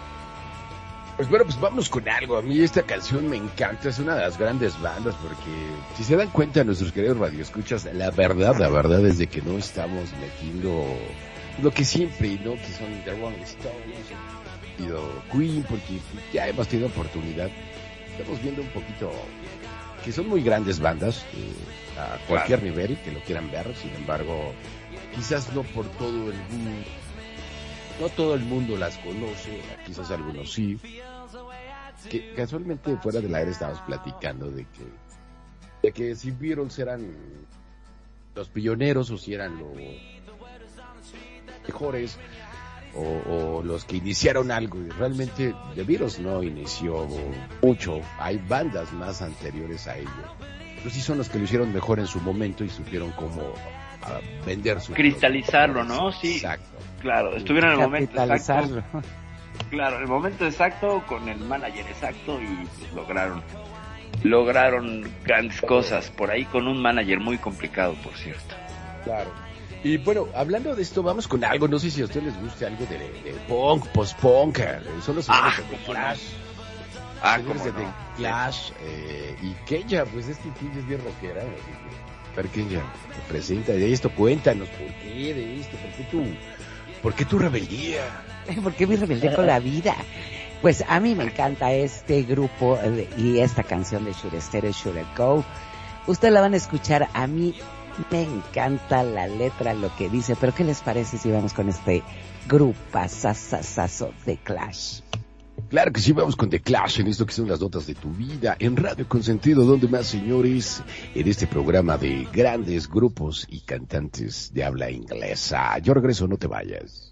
Pues bueno, pues vamos con algo. A mí esta canción me encanta, es una de las grandes bandas porque si se dan cuenta nuestros queridos radioescuchas, la verdad, la verdad es de que no estamos metiendo lo que siempre, ¿no? Que son The Rolling Stones y The Queen, porque ya hemos tenido oportunidad. Estamos viendo un poquito que son muy grandes bandas eh, a cualquier nivel que lo quieran ver, sin embargo, quizás no por todo el mundo no todo el mundo las conoce, quizás algunos sí. Que casualmente fuera del aire estábamos platicando de que, de que si Beatles eran los pioneros o si eran los mejores o, los que iniciaron algo. Y realmente The Beatles no inició mucho, hay bandas más anteriores a ellos, pero sí son los que lo hicieron mejor en su momento y supieron cómo ah, vender su Cristalizarlo, ¿no? Sí. Exacto. Claro, estuvieron en el momento exacto. Claro, el momento exacto con el manager exacto y pues, lograron lograron grandes cosas por ahí con un manager muy complicado, por cierto. Claro. Y bueno, hablando de esto, vamos con algo. No sé si a ustedes les guste algo de, de punk, post-punk. eh, Son los señores Ah, de no. Clash. Ah, señores de The no. Clash. eh, y Kenya, pues es que Kenya es bien rockera. así Ya te presenta de esto, cuéntanos por qué de esto, por qué tú, por qué tu rebeldía. <laughs> ¿Por qué me rebelde con la vida? Pues a mí me encanta este grupo eh, y esta canción de Stay, Should I Go. Ustedes la van a escuchar, a mí me encanta la letra, lo que dice, pero ¿qué les parece si vamos con este grupo sasasazo de Clash? Claro que sí, vamos con The Clash en esto que son las notas de tu vida, en Radio Consentido, donde más señores, en este programa de grandes grupos y cantantes de habla inglesa. Yo regreso, no te vayas.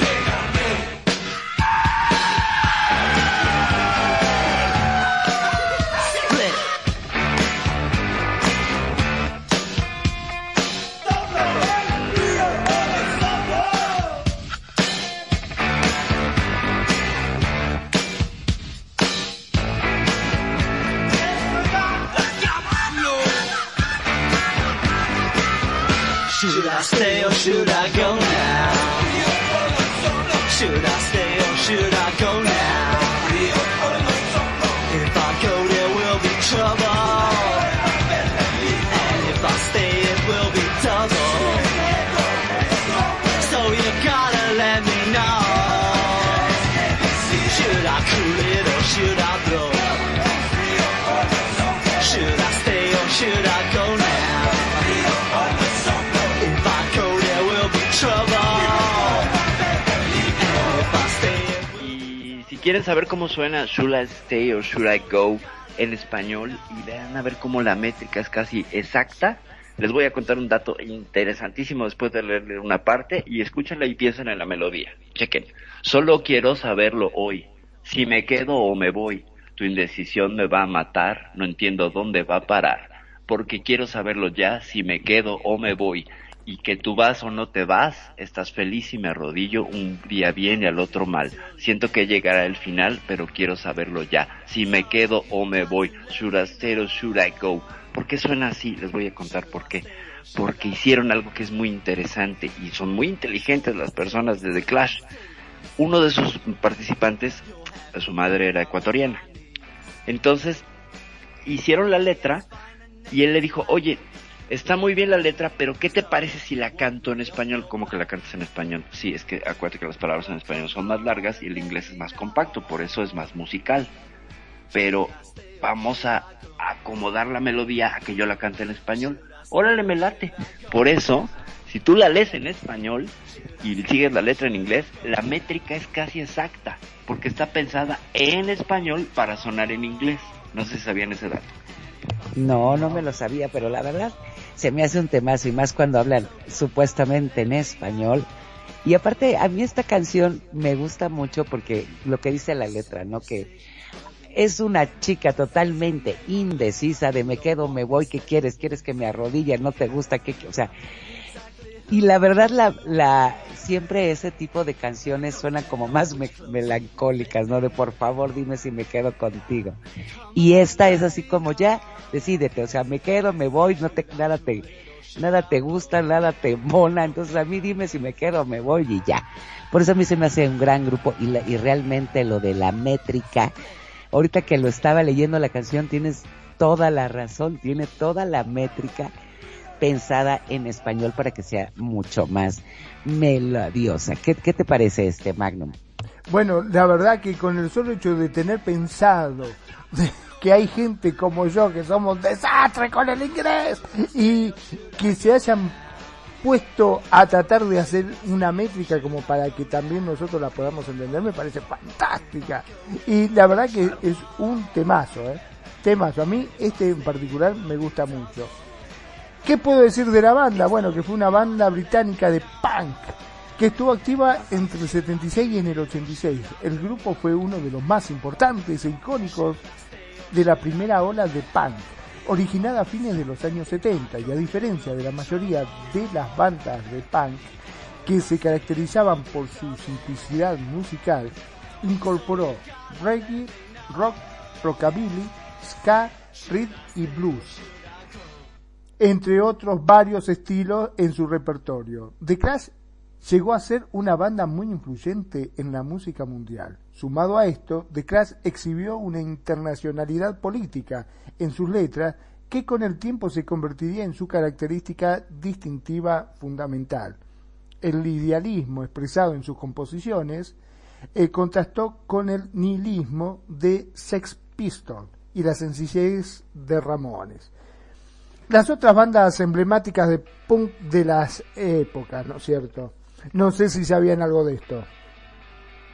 捨てよ修羅行修羅捨 quieren saber cómo suena Should I Stay or Should I Go en español y vean a ver cómo la métrica es casi exacta, les voy a contar un dato interesantísimo después de leerle una parte y escúchenla y piensen en la melodía. Chequen. Solo quiero saberlo hoy. Si me quedo o me voy, tu indecisión me va a matar, no entiendo dónde va a parar. Porque quiero saberlo ya, si me quedo o me voy. Y que tú vas o no te vas, estás feliz y me arrodillo un día bien y al otro mal. Siento que llegará el final, pero quiero saberlo ya. Si me quedo o me voy, should I stay or should I go? ¿Por qué suena así? Les voy a contar por qué. Porque hicieron algo que es muy interesante y son muy inteligentes las personas de The Clash. Uno de sus participantes, su madre era ecuatoriana. Entonces, hicieron la letra y él le dijo, oye, está muy bien la letra, pero ¿qué te parece si la canto en español? ¿Cómo que la cantas en español? Sí, es que acuérdate que las palabras en español son más largas y el inglés es más compacto, por eso es más musical. Pero vamos a acomodar la melodía a que yo la cante en español. Órale, me late. Por eso, si tú la lees en español y sigues la letra en inglés, la métrica es casi exacta, porque está pensada en español para sonar en inglés. No sé si sabían ese dato. No, no me lo sabía, pero la verdad se me hace un temazo y más cuando hablan supuestamente en español. Y aparte, a mí esta canción me gusta mucho porque lo que dice la letra, ¿no? Que es una chica totalmente indecisa de me quedo, me voy, ¿qué quieres? ¿Quieres que me arrodille? ¿No te gusta? ¿Qué? O sea, y la verdad la, la, siempre ese tipo de canciones suenan como más me- melancólicas, ¿no? De por favor dime si me quedo contigo. Y esta es así como ya, decídete, o sea, me quedo, me voy, no te, nada te, nada te gusta, nada te <laughs> mona, entonces a mí dime si me quedo, me voy y ya. Por eso a mí se me hace un gran grupo y, la- y realmente lo de la métrica, ahorita que lo estaba leyendo la canción, tienes toda la razón, tiene toda la métrica pensada en español para que sea mucho más melodiosa. ¿Qué, qué te parece este Magnum? Bueno, la verdad que con el solo hecho de tener pensado que hay gente como yo que somos desastres con el inglés y que se hayan puesto a tratar de hacer una métrica como para que también nosotros la podamos entender me parece fantástica y la verdad que es un temazo, ¿eh? temazo. A mí este en particular me gusta mucho. ¿Qué puedo decir de la banda? Bueno, que fue una banda británica de punk que estuvo activa entre el 76 y en el 86. El grupo fue uno de los más importantes e icónicos de la primera ola de punk, originada a fines de los años 70 y a diferencia de la mayoría de las bandas de punk que se caracterizaban por su simplicidad musical, incorporó reggae, rock, rockabilly, ska, rhythm y blues entre otros varios estilos en su repertorio. The Clash llegó a ser una banda muy influyente en la música mundial. Sumado a esto, The Clash exhibió una internacionalidad política en sus letras que con el tiempo se convertiría en su característica distintiva fundamental. El idealismo expresado en sus composiciones eh, contrastó con el nihilismo de Sex Pistols y la sencillez de Ramones las otras bandas emblemáticas de punk de las épocas, ¿no es cierto? No sé si sabían algo de esto.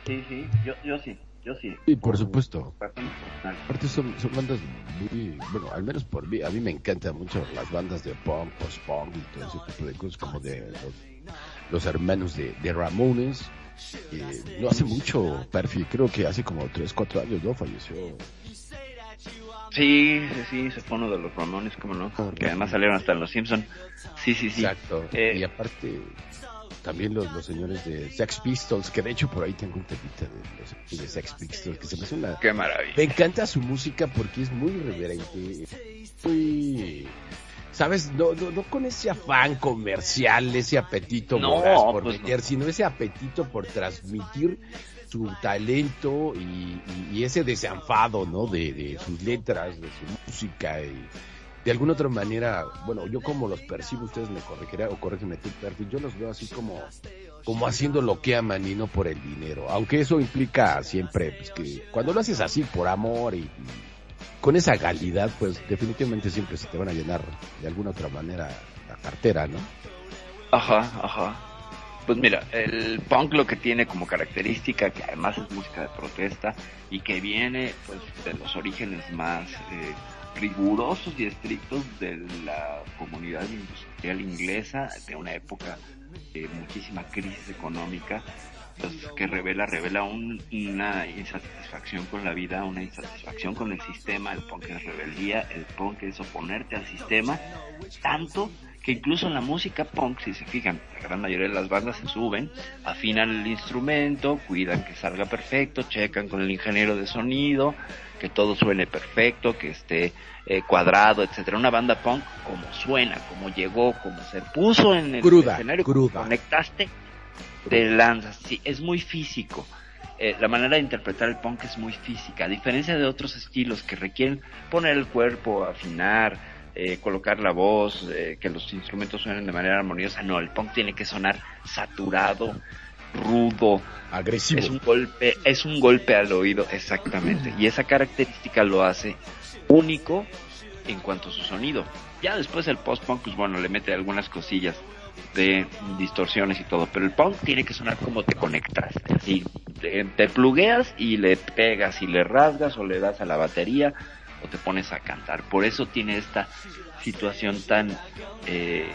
Sí, sí, yo, yo sí, yo sí. Y por supuesto. Aparte son, son bandas muy, bueno, al menos por mí, a mí me encantan mucho las bandas de punk, post-punk y todo ese tipo de cosas como de los, los hermanos de, de Ramones. Eh, no hace mucho, Perfi, creo que hace como 3, 4 años, ¿no? Falleció. Sí, sí, sí, se fue uno de los Ramones, como no, que además salieron hasta en Los Simpson. Sí, sí, sí. Exacto. Eh, y aparte, también los, los señores de Sex Pistols, que de hecho por ahí tengo un temita de, los- de Sex Pistols, que se me hace una... Qué maravilla. Me encanta su música porque es muy irreverente, muy... ¿Sabes? No, no, no con ese afán comercial, ese apetito No, por pues vender, sino ese apetito por transmitir su talento y, ese desenfado, ¿no? De, sus letras, de su música y de alguna otra manera, bueno, yo como los percibo, ustedes me corregirán o corrígeme tú, Perfi, yo los veo así como, como haciendo lo que aman y no por el dinero, aunque eso implica siempre, pues que cuando lo haces así por amor y, y con esa calidad, pues definitivamente siempre se te van a llenar de alguna otra manera la cartera, ¿no? Ajá, ajá. Pues mira, el punk lo que tiene como característica, que además es música de protesta y que viene pues de los orígenes más eh, rigurosos y estrictos de la comunidad industrial inglesa de una época de muchísima crisis económica pues, que revela revela un- una insatisfacción con la vida, una insatisfacción con el sistema, el punk es rebeldía, el punk es oponerte al sistema, tanto que incluso en la música punk, si se fijan, la gran mayoría de las bandas se suben, afinan el instrumento, cuidan que salga perfecto, checan con el ingeniero de sonido, que todo suene perfecto, que esté eh, cuadrado, etcétera. Una banda punk como suena, como llegó, como se puso en el Cruda, escenario, cruda. conectaste, te lanzas. Sí, es muy físico. Eh, la manera de interpretar el punk es muy física, a diferencia de otros estilos que requieren poner el cuerpo, afinar, eh, colocar la voz, eh, que los instrumentos suenen de manera armoniosa. No, el punk tiene que sonar saturado, rudo, Agresivo. es un golpe, es un golpe al oído, exactamente. Y esa característica lo hace único en cuanto a su sonido. Ya después el post-punk, pues bueno, le mete algunas cosillas de distorsiones y todo, pero el punk tiene que sonar como te conectas, así te, te plugueas y le pegas y le rasgas o le das a la batería o te pones a cantar. Por eso tiene esta situación tan eh,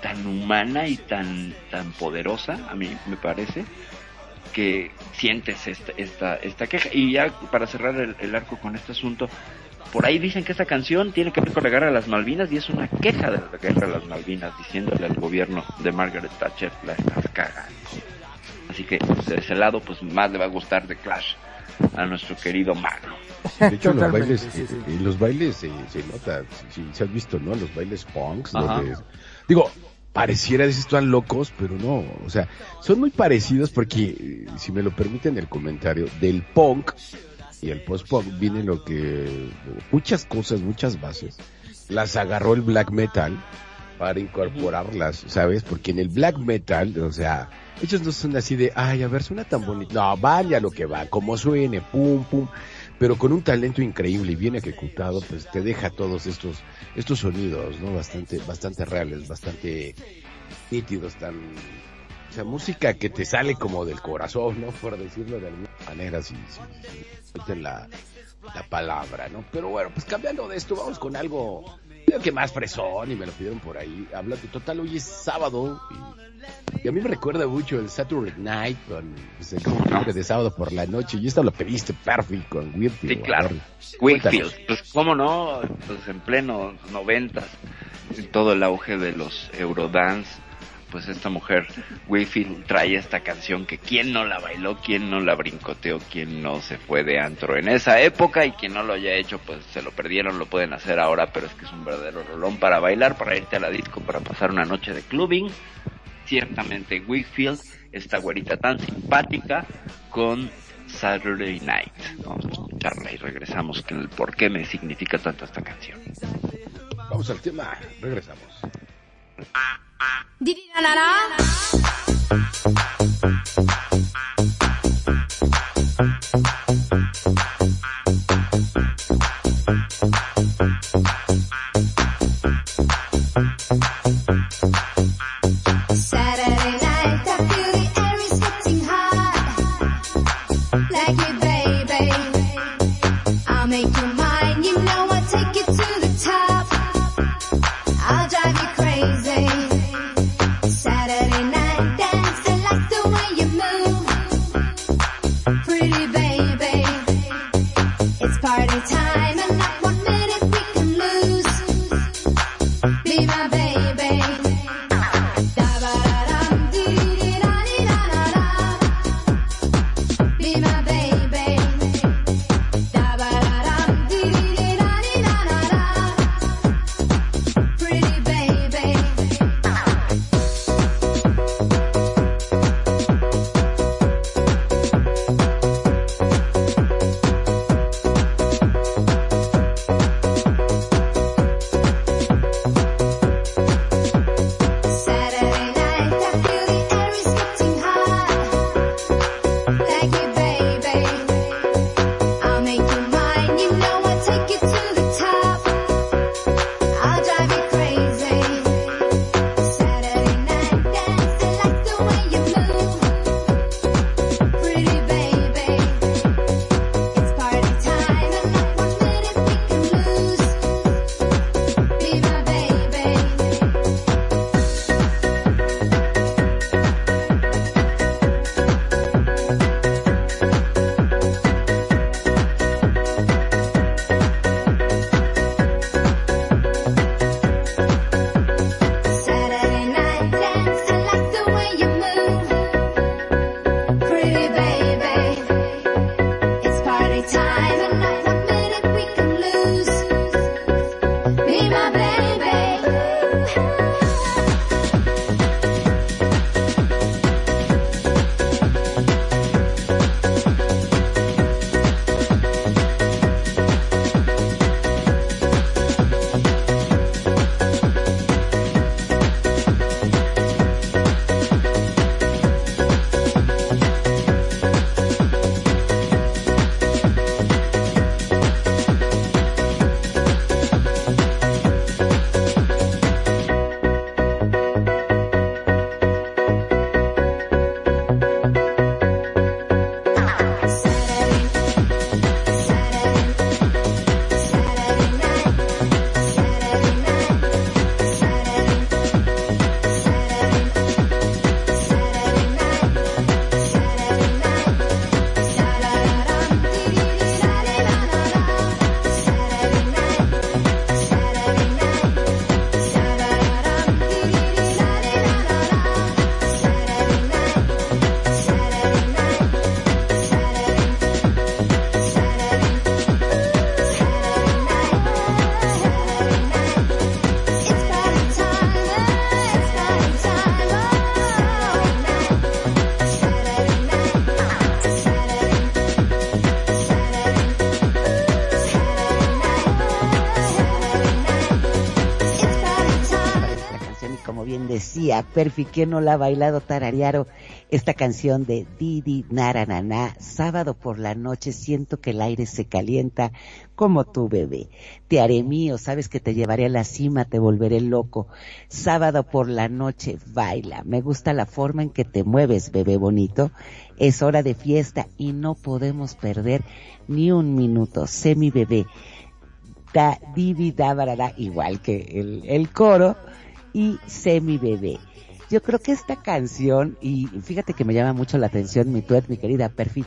tan humana y tan tan poderosa, a mí me parece, que sientes esta esta, esta queja. Y ya para cerrar el, arco con este asunto, por ahí dicen que esta canción tiene que ver con la guerra de las Malvinas y es una queja de la guerra de las Malvinas, diciéndole al gobierno de Margaret Thatcher, la estás cagando. Así que de ese lado, pues más le va a gustar de Clash a nuestro querido Magno. De hecho, los bailes, sí, sí. eh, los bailes se, se nota, si, si has visto, ¿no? Los bailes punks, donde, digo, pareciera, dices, están locos, pero no, o sea, son muy parecidos porque, eh, si me lo permiten el comentario, del punk y el post-punk viene lo que, muchas cosas, muchas bases, las agarró el black metal para incorporarlas, ¿sabes? Porque en el black metal, o sea, ellos no son así de, ay, a ver, suena tan bonito. No, vaya lo que va, como suene, pum, pum. Pero con un talento increíble y bien ejecutado, pues te deja todos estos, estos sonidos, ¿no? Bastante, bastante reales, bastante nítidos, tan, o sea, música que te sale como del corazón, ¿no? Por decirlo de alguna manera, si, si, si la, la palabra, ¿no? Pero bueno, pues cambiando de esto, vamos con algo, creo que más fresón y me lo pidieron por ahí. Hablando, total, hoy es sábado y, y a mí me recuerda mucho el Saturday Night con pues, el comentario de sábado por la noche y esta lo pediste perfect con Whitfield. Sí, claro. Cuéntanos. pues cómo no, pues en pleno noventas, en todo el auge de los Eurodance, pues esta mujer, Wakefield, trae esta canción que quién no la bailó, quién no la brincoteó, quién no se fue de antro en esa época y quien no lo haya hecho, pues se lo perdieron, lo pueden hacer ahora, pero es que es un verdadero rolón para bailar, para irte a la disco, para pasar una noche de clubbing. Ciertamente Wakefield, esta güerita tan simpática con Saturday Night. Vamos a escucharla y regresamos con el por qué me significa tanto esta canción. Vamos al tema, regresamos. Saturday sí, a Perfi, que no la ha bailado tararearo esta canción de Didi Naranana, sábado por la noche siento que el aire se calienta como tu bebé. Te haré mío, sabes que te llevaré a la cima, te volveré loco. Sábado por la noche, baila. Me gusta la forma en que te mueves, bebé bonito. Es hora de fiesta y no podemos perder ni un minuto. Sé mi bebé. Da, divi, da, barara, igual que el coro y sé mi bebé. Yo creo que esta canción, y fíjate que me llama mucho la atención mi tuet, mi querida Perfi,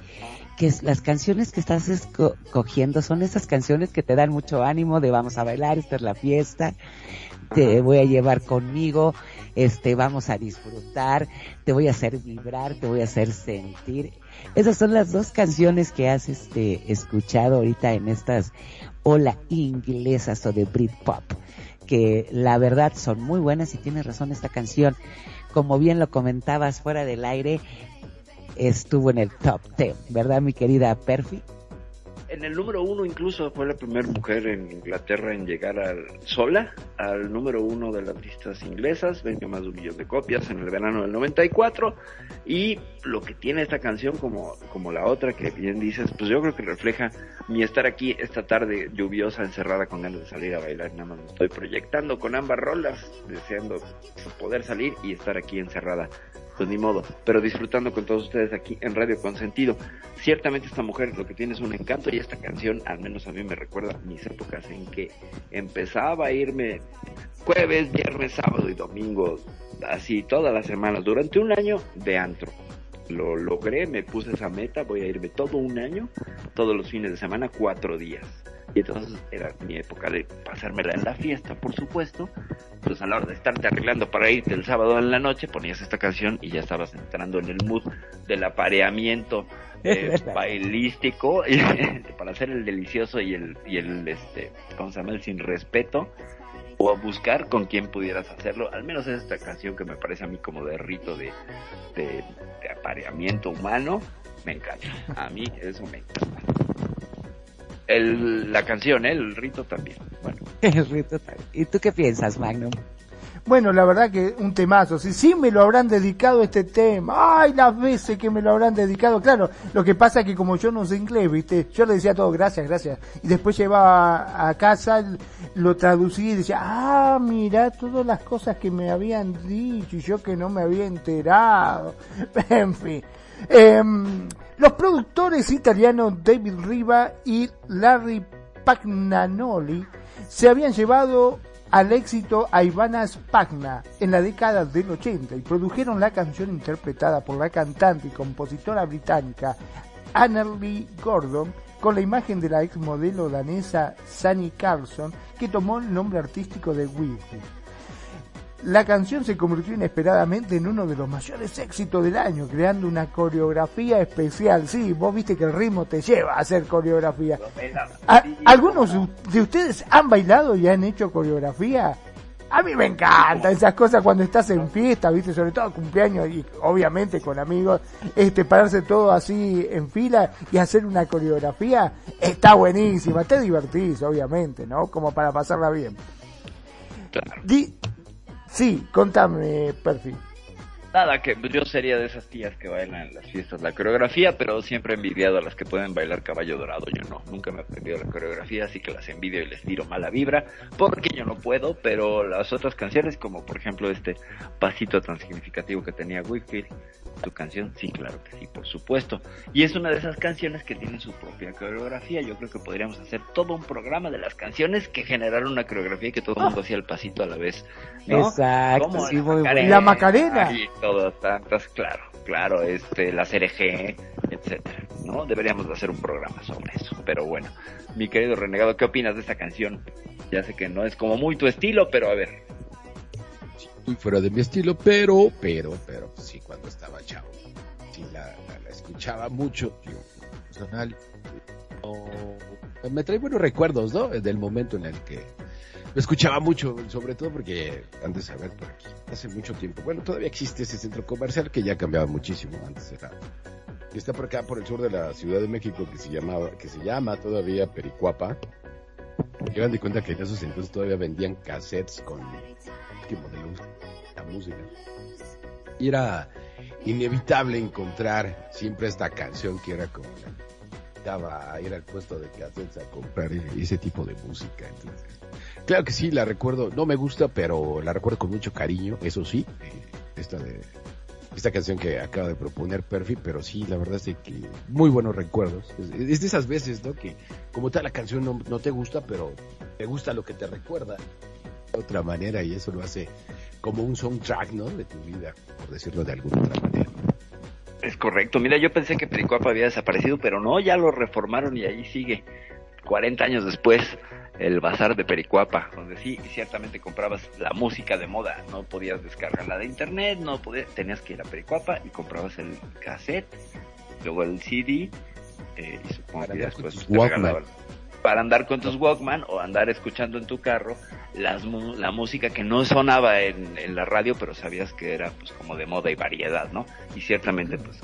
que es, las canciones que estás escogiendo son esas canciones que te dan mucho ánimo de vamos a bailar, esta es la fiesta, te voy a llevar conmigo, este, vamos a disfrutar, te voy a hacer vibrar, te voy a hacer sentir. Esas son las dos canciones que has este, escuchado ahorita en estas ola inglesas o de Britpop que la verdad son muy buenas y tienes razón esta canción. Como bien lo comentabas fuera del aire, estuvo en el top 10, ¿verdad mi querida Perfi? En el número uno incluso fue la primera mujer en Inglaterra en llegar al, sola al número uno de las listas inglesas, vendió más de un millón de copias en el verano del 94 y lo que tiene esta canción como, como la otra que bien dices, pues yo creo que refleja mi estar aquí esta tarde lluviosa, encerrada con ganas de salir a bailar, nada más me estoy proyectando con ambas rolas, deseando poder salir y estar aquí encerrada pues ni modo, pero disfrutando con todos ustedes aquí en Radio Consentido. Ciertamente esta mujer lo que tiene es un encanto y esta canción al menos a mí me recuerda mis épocas en que empezaba a irme jueves, viernes, sábado y domingo, así todas las semanas, durante un año de antro. Lo logré, me puse esa meta, voy a irme todo un año, todos los fines de semana, cuatro días. Y entonces era mi época de pasármela en la fiesta, por supuesto. Pues a la hora de estarte arreglando para irte el sábado en la noche, ponías esta canción y ya estabas entrando en el mood del apareamiento <laughs> eh, bailístico <laughs> para hacer el delicioso y el, y el este, ¿cómo se llama? El sin respeto o a buscar con quién pudieras hacerlo. Al menos es esta canción que me parece a mí como de rito de, de, de apareamiento humano. Me encanta. A mí eso me encanta. El, la canción, ¿eh? el rito también. Bueno. <laughs> El rito también. ¿Y tú qué piensas, Magnum? Bueno, la verdad que un temazo. Si sí me lo habrán dedicado este tema. Ay, las veces que me lo habrán dedicado. Claro, lo que pasa es que como yo no sé inglés, ¿viste? Yo le decía todo, gracias, gracias. Y después llevaba a casa, lo traducía y decía, ah, mira todas las cosas que me habían dicho y yo que no me había enterado. <laughs> en fin. Em, los productores italianos David Riva y Larry Pagnanoli se habían llevado al éxito a Ivana Spagna en la década del 80 y produjeron la canción interpretada por la cantante y compositora británica Annerly Gordon con la imagen de la ex modelo danesa Sunny Carlson que tomó el nombre artístico de Whitney. La canción se convirtió inesperadamente en uno de los mayores éxitos del año, creando una coreografía especial. Sí, vos viste que el ritmo te lleva a hacer coreografía. ¿A- ¿Algunos de ustedes han bailado y han hecho coreografía? A mí me encanta esas cosas cuando estás en fiesta, viste, sobre todo cumpleaños y obviamente con amigos, este pararse todo así en fila y hacer una coreografía está buenísima, te divertís, obviamente, ¿no? Como para pasarla bien. Claro. Di- sí, contame, Perfi. Nada, que yo sería de esas tías que bailan en las fiestas la coreografía, pero siempre he envidiado a las que pueden bailar caballo dorado. Yo no, nunca me he aprendido la coreografía, así que las envidio y les tiro mala vibra, porque yo no puedo, pero las otras canciones, como por ejemplo este pasito tan significativo que tenía Whitfield, tu canción, sí, claro que sí, por supuesto. Y es una de esas canciones que tienen su propia coreografía. Yo creo que podríamos hacer todo un programa de las canciones que generaron una coreografía y que todo el mundo hacía el pasito a la vez. ¿no? Exacto, sí, la muy bueno. La Macarena. Todas tantas, claro, claro, este, la CRG, etcétera, ¿no? Deberíamos de hacer un programa sobre eso, pero bueno. Mi querido renegado, ¿qué opinas de esta canción? Ya sé que no es como muy tu estilo, pero a ver. muy fuera de mi estilo, pero, pero, pero, pues sí, cuando estaba chavo, sí la, escuchaba mucho, yo, personal, no- me trae buenos recuerdos, ¿no? Del momento en el que lo escuchaba mucho, sobre todo porque antes, a ver, por aquí, hace mucho tiempo, bueno, todavía existe ese centro comercial que ya ha cambiado muchísimo, antes era, está por acá, por el sur de la Ciudad de México, que se llamaba, que se llama todavía Pericuapa, Llegan de cuenta que en esos entonces todavía vendían cassettes con qué modelo música. Y era inevitable encontrar siempre esta canción que era como estaba a ir al puesto de cassettes a comprar ese tipo de música. Entonces, claro que sí, la recuerdo, no me gusta, pero la recuerdo con mucho cariño, eso sí, eh, esta de esta canción que acaba de proponer Perfi, pero sí, la verdad es de que muy buenos recuerdos. Es, de esas veces, ¿no? Que como tal la canción no, no te gusta, pero te gusta lo que te recuerda de otra manera y eso lo hace como un soundtrack, ¿no? De tu vida, por decirlo de alguna otra manera. Es correcto. Mira, yo pensé que Pericuapa había desaparecido, pero no, ya lo reformaron y ahí sigue. 40 años después, el bazar de Pericuapa, donde sí, ciertamente comprabas la música de moda. No podías descargarla de internet, no podías, tenías que ir a Pericuapa y comprabas el cassette, luego el CD, eh, y supongo que después te regalaban para andar con tus Walkman o andar escuchando en tu carro las, la música que no sonaba en, en la radio, pero sabías que era pues como de moda y variedad, ¿no? Y ciertamente pues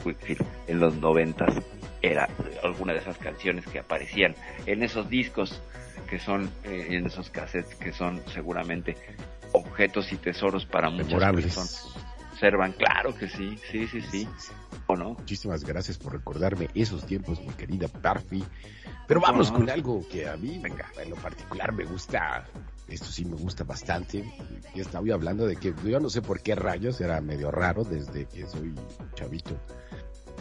en los noventas era alguna de esas canciones que aparecían en esos discos que son, eh, en esos cassettes que son seguramente objetos y tesoros para muchas personas. Observan, claro que sí, sí, sí, sí. ¿O no? Muchísimas gracias por recordarme esos tiempos, mi querida Perfi. Pero vamos No. con algo que a mí, en lo particular, me gusta. Esto sí me gusta bastante. Ya estaba yo hablando de que yo no sé por qué rayos era medio raro desde que soy chavito.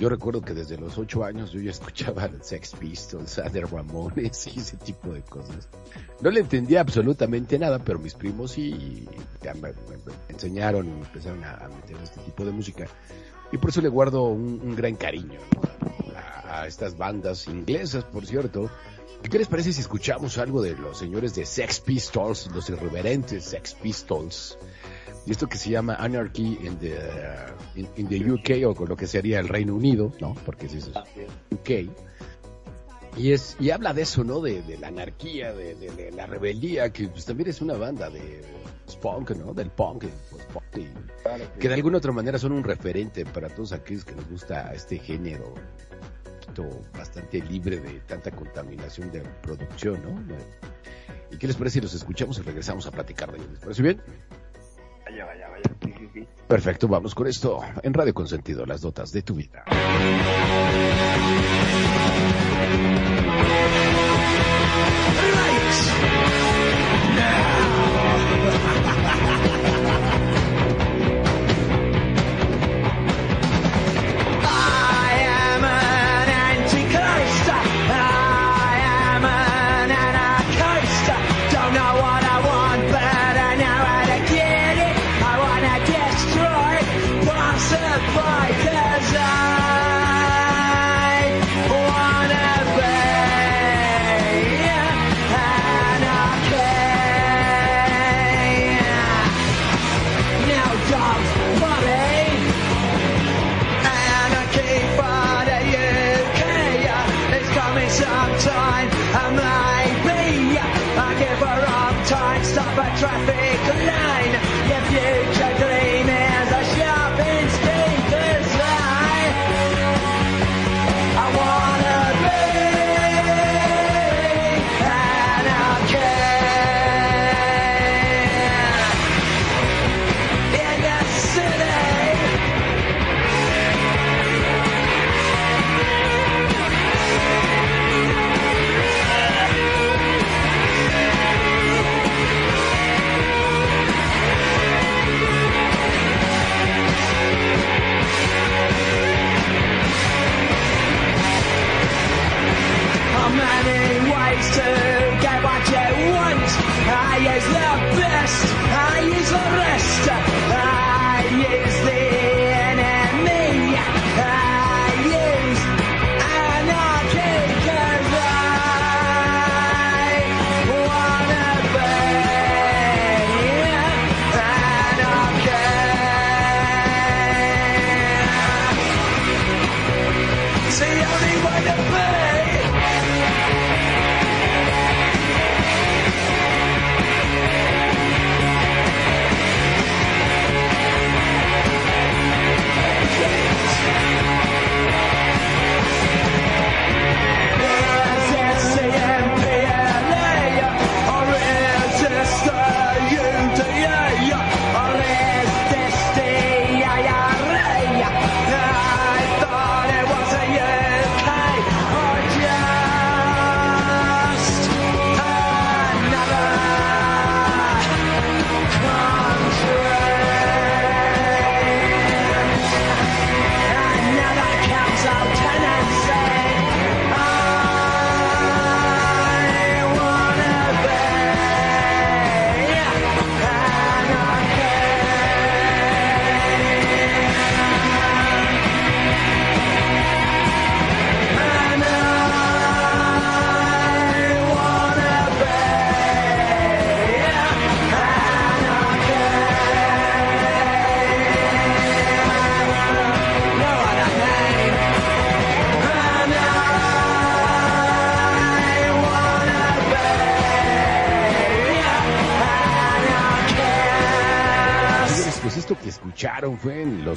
Yo recuerdo que desde los ocho años yo ya escuchaba Sex Pistols, The Ramones y ese tipo de cosas. No le entendía absolutamente nada, pero mis primos sí ya me, me- me enseñaron y empezaron a, a meter este tipo de música. Y por eso le guardo un, gran cariño a, a estas bandas inglesas, por cierto. ¿Y ¿Qué les parece si escuchamos algo de los señores de Sex Pistols, los irreverentes Sex Pistols? Y esto que se llama Anarchy in the, uh, in, in the UK o con lo que sería el Reino Unido, ¿no? Porque es eso, UK. Y es y habla de eso, ¿no? De, de la anarquía, de, de- de la rebeldía, que pues también es una banda de punk, ¿no? Del punk, y- que de alguna otra manera son un referente para todos aquellos que nos gusta este género un poquito bastante libre de tanta contaminación de producción, ¿no? ¿Y qué les parece si los escuchamos y regresamos a platicar de ellos? ¿Les parece bien? Vaya, vaya, vaya. Perfecto, vamos con esto en Radio Consentido, las notas de tu vida.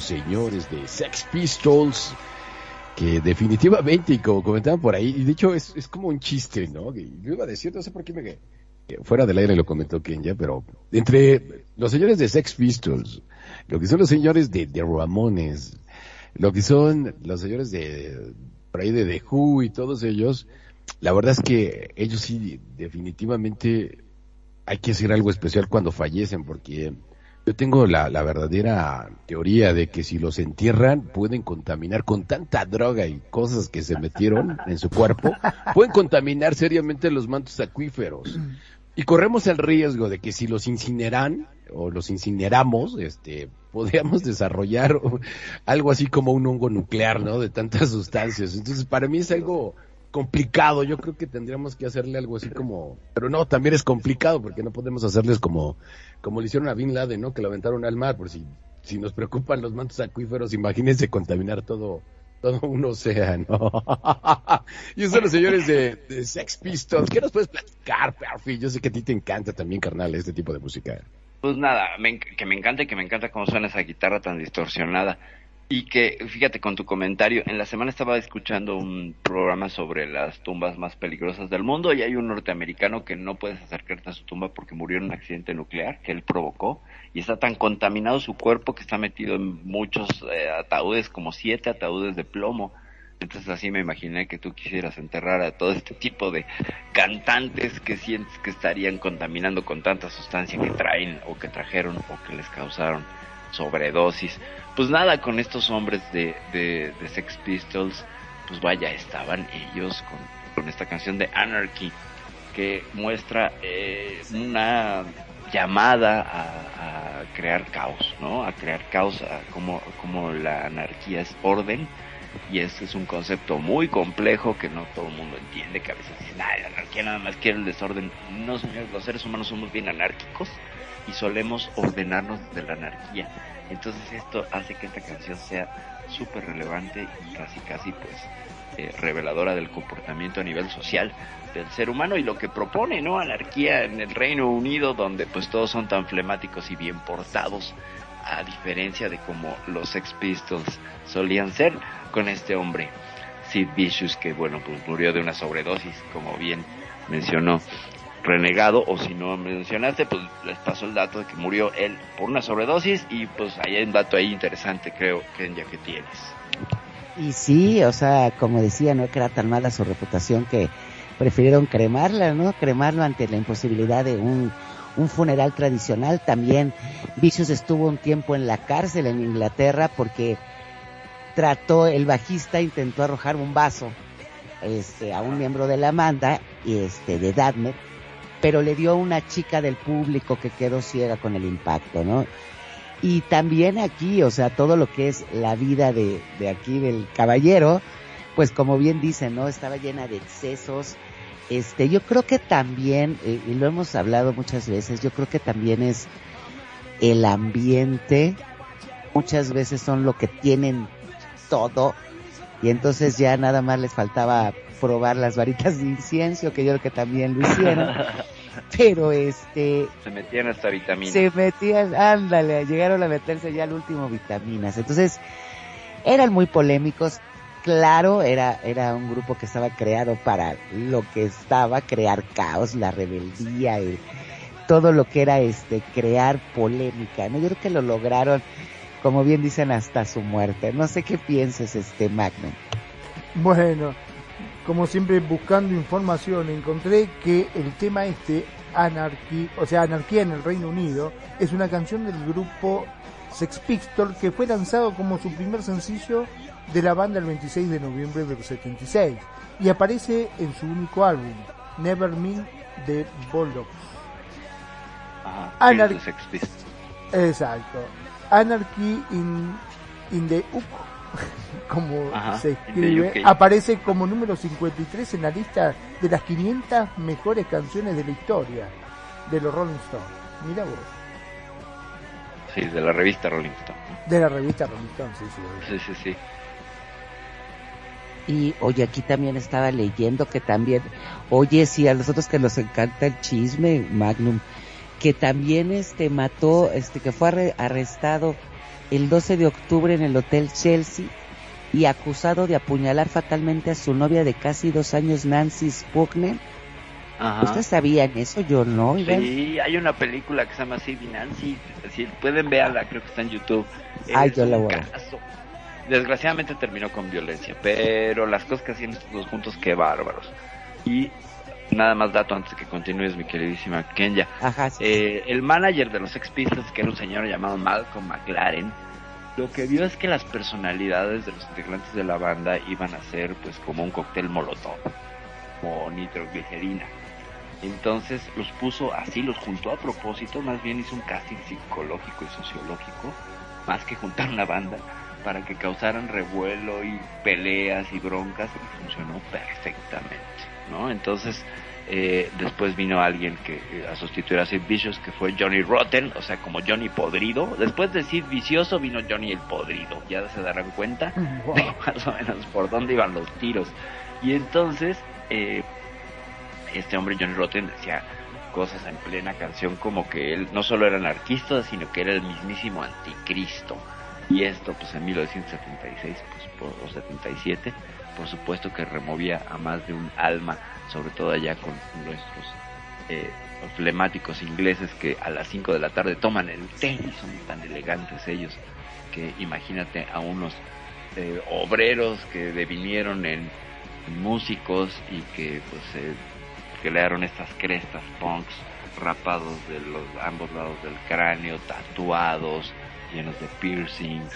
Señores de Sex Pistols, que definitivamente, y como comentaban por ahí, y de hecho es, es como un chiste, ¿no? Yo iba a no sé por qué me... que Fuera del aire lo comentó Kenya, pero entre los señores de Sex Pistols, lo que son los señores de, de Ramones, lo que son los señores de por ahí de The Who y todos ellos, la verdad es que ellos sí definitivamente hay que hacer algo especial cuando fallecen porque yo tengo la, la verdadera teoría de que si los entierran pueden contaminar con tanta droga y cosas que se metieron en su cuerpo, pueden contaminar seriamente los mantos acuíferos. Y corremos el riesgo de que si los incineran o los incineramos, este, podríamos desarrollar algo así como un hongo nuclear, ¿no? De tantas sustancias. Entonces, para mí es algo complicado. Yo creo que tendríamos que hacerle algo así como, pero no, también es complicado porque no podemos hacerles como, como le hicieron a Bin Laden, ¿no? Que lo aventaron al mar, por si, si nos preocupan los mantos acuíferos, imagínense contaminar todo, todo un océano. <laughs> y eso los señores de, Sex Pistols. ¿Qué nos puedes platicar, Perfi? Yo sé que a ti te encanta también, carnal, este tipo de música. Pues nada, me que me encanta y que me encanta cómo suena esa guitarra tan distorsionada. Y que, fíjate, con tu comentario, en la semana estaba escuchando un programa sobre las tumbas más peligrosas del mundo y hay un norteamericano que no puedes acercarte a su tumba porque murió en un accidente nuclear que él provocó y está tan contaminado su cuerpo que está metido en muchos eh, ataúdes, como siete ataúdes de plomo. Entonces así me imaginé que tú quisieras enterrar a todo este tipo de cantantes que sientes que estarían contaminando con tanta sustancia que traen o que trajeron o que les causaron sobredosis. Pues nada, con estos hombres de, de, Sex Pistols, pues vaya, estaban ellos con, con esta canción de Anarchy que muestra eh, una llamada a, crear caos, ¿no? A crear caos, a como, como la anarquía es orden y este es un concepto muy complejo que no todo el mundo entiende, que a veces dicen, la anarquía nada más quiere el desorden. No, señores, los seres humanos somos bien anárquicos y solemos ordenarnos de la anarquía. Entonces esto hace que esta canción sea súper relevante y casi casi pues eh, reveladora del comportamiento a nivel social del ser humano y lo que propone, ¿no? Anarquía en el Reino Unido donde pues todos son tan flemáticos y bien portados a diferencia de como los Sex Pistols solían ser con este hombre Sid Vicious que bueno pues murió de una sobredosis como bien mencionó renegado o si no mencionaste pues les paso el dato de que murió él por una sobredosis y pues hay un dato ahí interesante creo que ya que tienes Y sí, o sea, como decía, no que era tan mala su reputación que prefirieron cremarla, ¿no? Cremarlo ante la imposibilidad de un, un funeral tradicional. También Vicious estuvo un tiempo en la cárcel en Inglaterra porque trató, el bajista intentó arrojar un vaso este, a un miembro de la banda, este, de Dadmet, pero le dio a una chica del público que quedó ciega con el impacto, ¿no? Y también aquí, o sea, todo lo que es la vida de, de aquí del caballero, pues como bien dicen, ¿no? Estaba llena de excesos. Este, yo creo que también, eh, y lo hemos hablado muchas veces, yo creo que también es el ambiente, muchas veces son lo que tienen todo, y entonces ya nada más les faltaba probar las varitas de incienso, que yo creo que también lo hicieron. <laughs> Pero este, se metían hasta vitaminas se metían, ándale, llegaron a meterse ya al último vitaminas. Entonces, eran muy polémicos. Claro, era, era un grupo que estaba creado para lo que estaba, crear caos, la rebeldía, el- todo lo que era este, crear polémica, ¿no? Yo creo que lo lograron, como bien dicen, hasta su muerte. No sé qué pienses, este Magnum. Bueno, como siempre buscando información, encontré que el tema este, Anarchy, o sea, Anarquía en el Reino Unido, es una canción del grupo Sex Pistols que fue lanzado como su primer sencillo de la banda el 26 de noviembre del 76 y aparece en su único álbum, Never Mean the Bulldogs. Ajá, Anar-. Exacto. Anarchy in, in the UK, <laughs> como Ajá, se escribe, aparece como número 53 en la lista de las 500 mejores canciones de la historia de los Rolling Stones. Mira vos, sí de la revista Rolling Stone de la revista Rolling Stone, sí, sí. sí sí sí Y oye, aquí también estaba leyendo que también, oye, sí, a nosotros que nos encanta el chisme, Magnum, que también este mató, este que fue arre- arrestado el 12 de octubre en el Hotel Chelsea y acusado de apuñalar fatalmente a su novia de casi dos años, Nancy Spugner. ¿Ustedes sabían eso? Yo no. Iván. Sí, hay una película que se llama así, Nancy. Si pueden verla, creo que está en YouTube. Ay, Es yo la voy a. Desgraciadamente terminó con violencia, pero las cosas que hacían estos dos juntos, qué bárbaros. Y nada más dato antes de que continúes, mi queridísima Kenya. Ajá, sí. Eh, el manager de los Sex Pistols, que era un señor llamado Malcolm McLaren, lo que vio es que las personalidades de los integrantes de la banda iban a ser pues como un cóctel molotov, como nitroglicerina. Entonces los puso así, los juntó a propósito, más bien hizo un casting psicológico y sociológico, más que juntar una banda, para que causaran revuelo y peleas y broncas, y funcionó perfectamente, ¿no? Entonces, eh, después vino alguien que eh, a sustituir a Sid Vicious, que fue Johnny Rotten, o sea, como Johnny Podrido. Después de Sid Vicioso vino Johnny el Podrido, ya se darán cuenta <laughs> de más o menos por dónde iban los tiros. Y entonces, eh, este hombre Johnny Rotten decía cosas en plena canción como que él no solo era anarquista, sino que era el mismísimo anticristo. Y esto, pues en 1976 pues, por- o 77, por supuesto que removía a más de un alma, sobre todo allá con nuestros eh, flemáticos ingleses que a las 5 de la tarde toman el té y son tan elegantes ellos que imagínate a unos eh, obreros que devinieron en músicos y que pues eh, crearon estas crestas punks rapados de los ambos lados del cráneo, tatuados, llenos de piercings,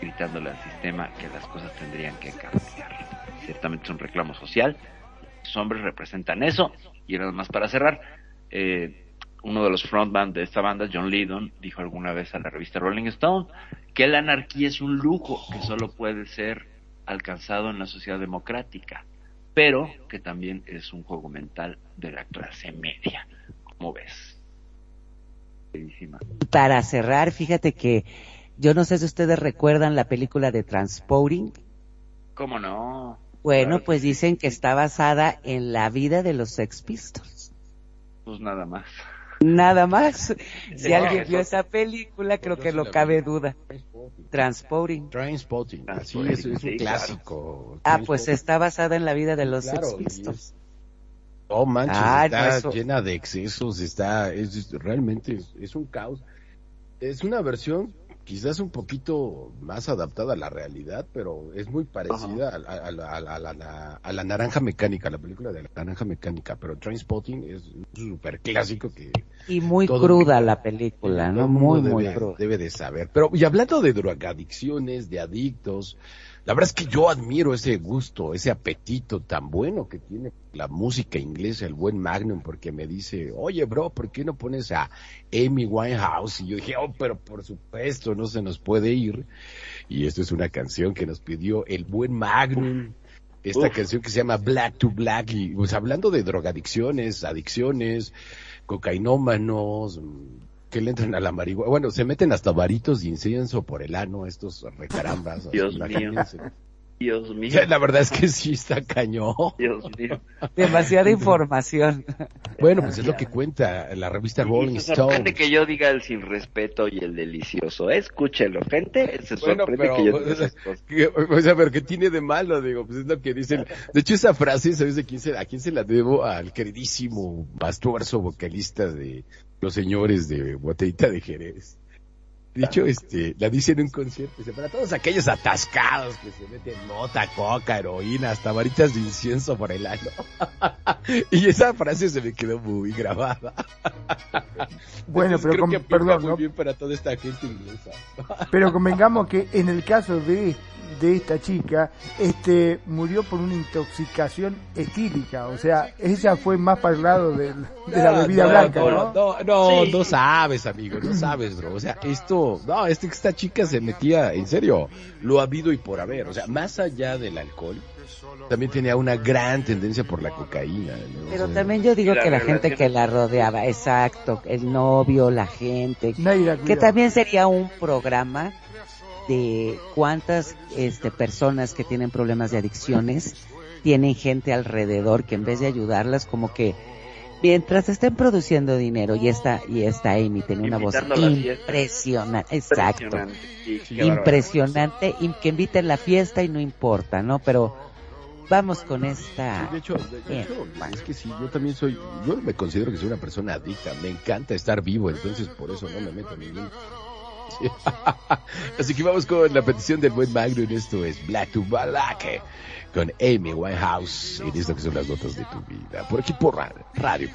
gritándole al sistema que las cosas tendrían que cambiar. Ciertamente es un reclamo social. Los hombres representan eso. Y nada más para cerrar, eh, uno de los frontman de esta banda, John Lydon, dijo alguna vez a la revista Rolling Stone que la anarquía es un lujo que solo puede ser alcanzado en la sociedad democrática, pero que también es un juego mental de la clase media. ¿Cómo ves? Para cerrar, fíjate que yo no sé si ustedes recuerdan la película de Transporting. ¿Cómo no? Bueno, pues sí. dicen que está basada en la vida de los Sex Pistols. Pues nada más. Nada más. <laughs> Si Sí, alguien eso- vio esa película, creo que sí no cabe vi. duda. Transporting. Transporting, es, es un sí, clásico. Ah, pues está basada en la vida de los Claro, Sex y Pistols. es- Oh, manches, Ah, no, está eso- llena de excesos, está, es, es- realmente es, es un caos. Es una versión quizás un poquito más adaptada a la realidad, pero es muy parecida a, a- a la- a la- a la- a la naranja mecánica, la película de la naranja mecánica, pero Trainspotting es un super clásico que Y muy cruda la película, ¿no? Muy, muy debe, cruda. debe de saber. Pero, y hablando de drogadicciones, de adictos, la verdad es que yo admiro ese gusto, ese apetito tan bueno que tiene la música inglesa, el buen Magnum, porque me dice, oye, bro, ¿por qué no pones a Amy Winehouse? Y yo dije, oh, pero por supuesto, no se nos puede ir. Y esto es una canción que nos pidió el buen Magnum. Esta Uf. canción que se llama Black to Black, y pues hablando de drogadicciones, adicciones, cocainómanos, mm, que le entran a la marihuana. Bueno, se meten hasta varitos de incienso por el ano, estos recarambas. <laughs> Dios imagínense. Dios mío. La verdad es que sí está cañón. Dios mío. Demasiada información. Bueno, pues es lo que cuenta la revista Rolling se Stone. que yo diga el sin respeto y el delicioso. Escúchelo, gente. Se Bueno, sorprende pero, que yo diga esas cosas. que- o sea, pero ¿qué tiene de malo? Digo, pues es lo que dicen. De hecho, esa frase, ¿sabes de quién se, a quién se la debo? Al queridísimo Pastuarzo, vocalista de Los Señores de Botellita de Jerez. Dicho, este, la dice en un concierto, dice, para todos aquellos atascados que se meten mota, coca, heroína, hasta varitas de incienso por el ano. <laughs> y esa frase se me quedó muy grabada. <laughs> Bueno, Entonces, pero creo con- que perdón, muy ¿no? bien para toda esta gente inglesa. Pero convengamos que en el caso de, de esta chica, este murió por una intoxicación etílica, o sea, ella fue más para el lado de la bebida no, blanca, no, ¿no? No, no, Sí. no sabes, amigo, no sabes, bro. O sea, esto, no, este, esta chica se metía, en serio, lo ha habido y por haber. O sea, más allá del alcohol, también tenía una gran tendencia por la cocaína. ¿no? Pero O sea, también yo digo la que la gente que la rodeaba, exacto, el novio, la gente, Nadie la que también sería un programa de cuántas este, personas que tienen problemas de adicciones tienen gente alrededor que en vez de ayudarlas como que mientras estén produciendo dinero y esta y esta Amy tiene una voz impresionante, exacto, Impresionante. Sí, y que inviten la fiesta y no importa, ¿no? Pero vamos con esta. Sí, de hecho, de, de Bien. hecho, es que sí, yo también soy, yo me considero que soy una persona adicta, me encanta estar vivo, entonces por eso no me meto a ningún. Sí. <laughs> Así que vamos con la petición del buen Magnum, esto es Black to Black, con Amy Winehouse, y esto que son las notas de tu vida, por aquí por Radio, Radio.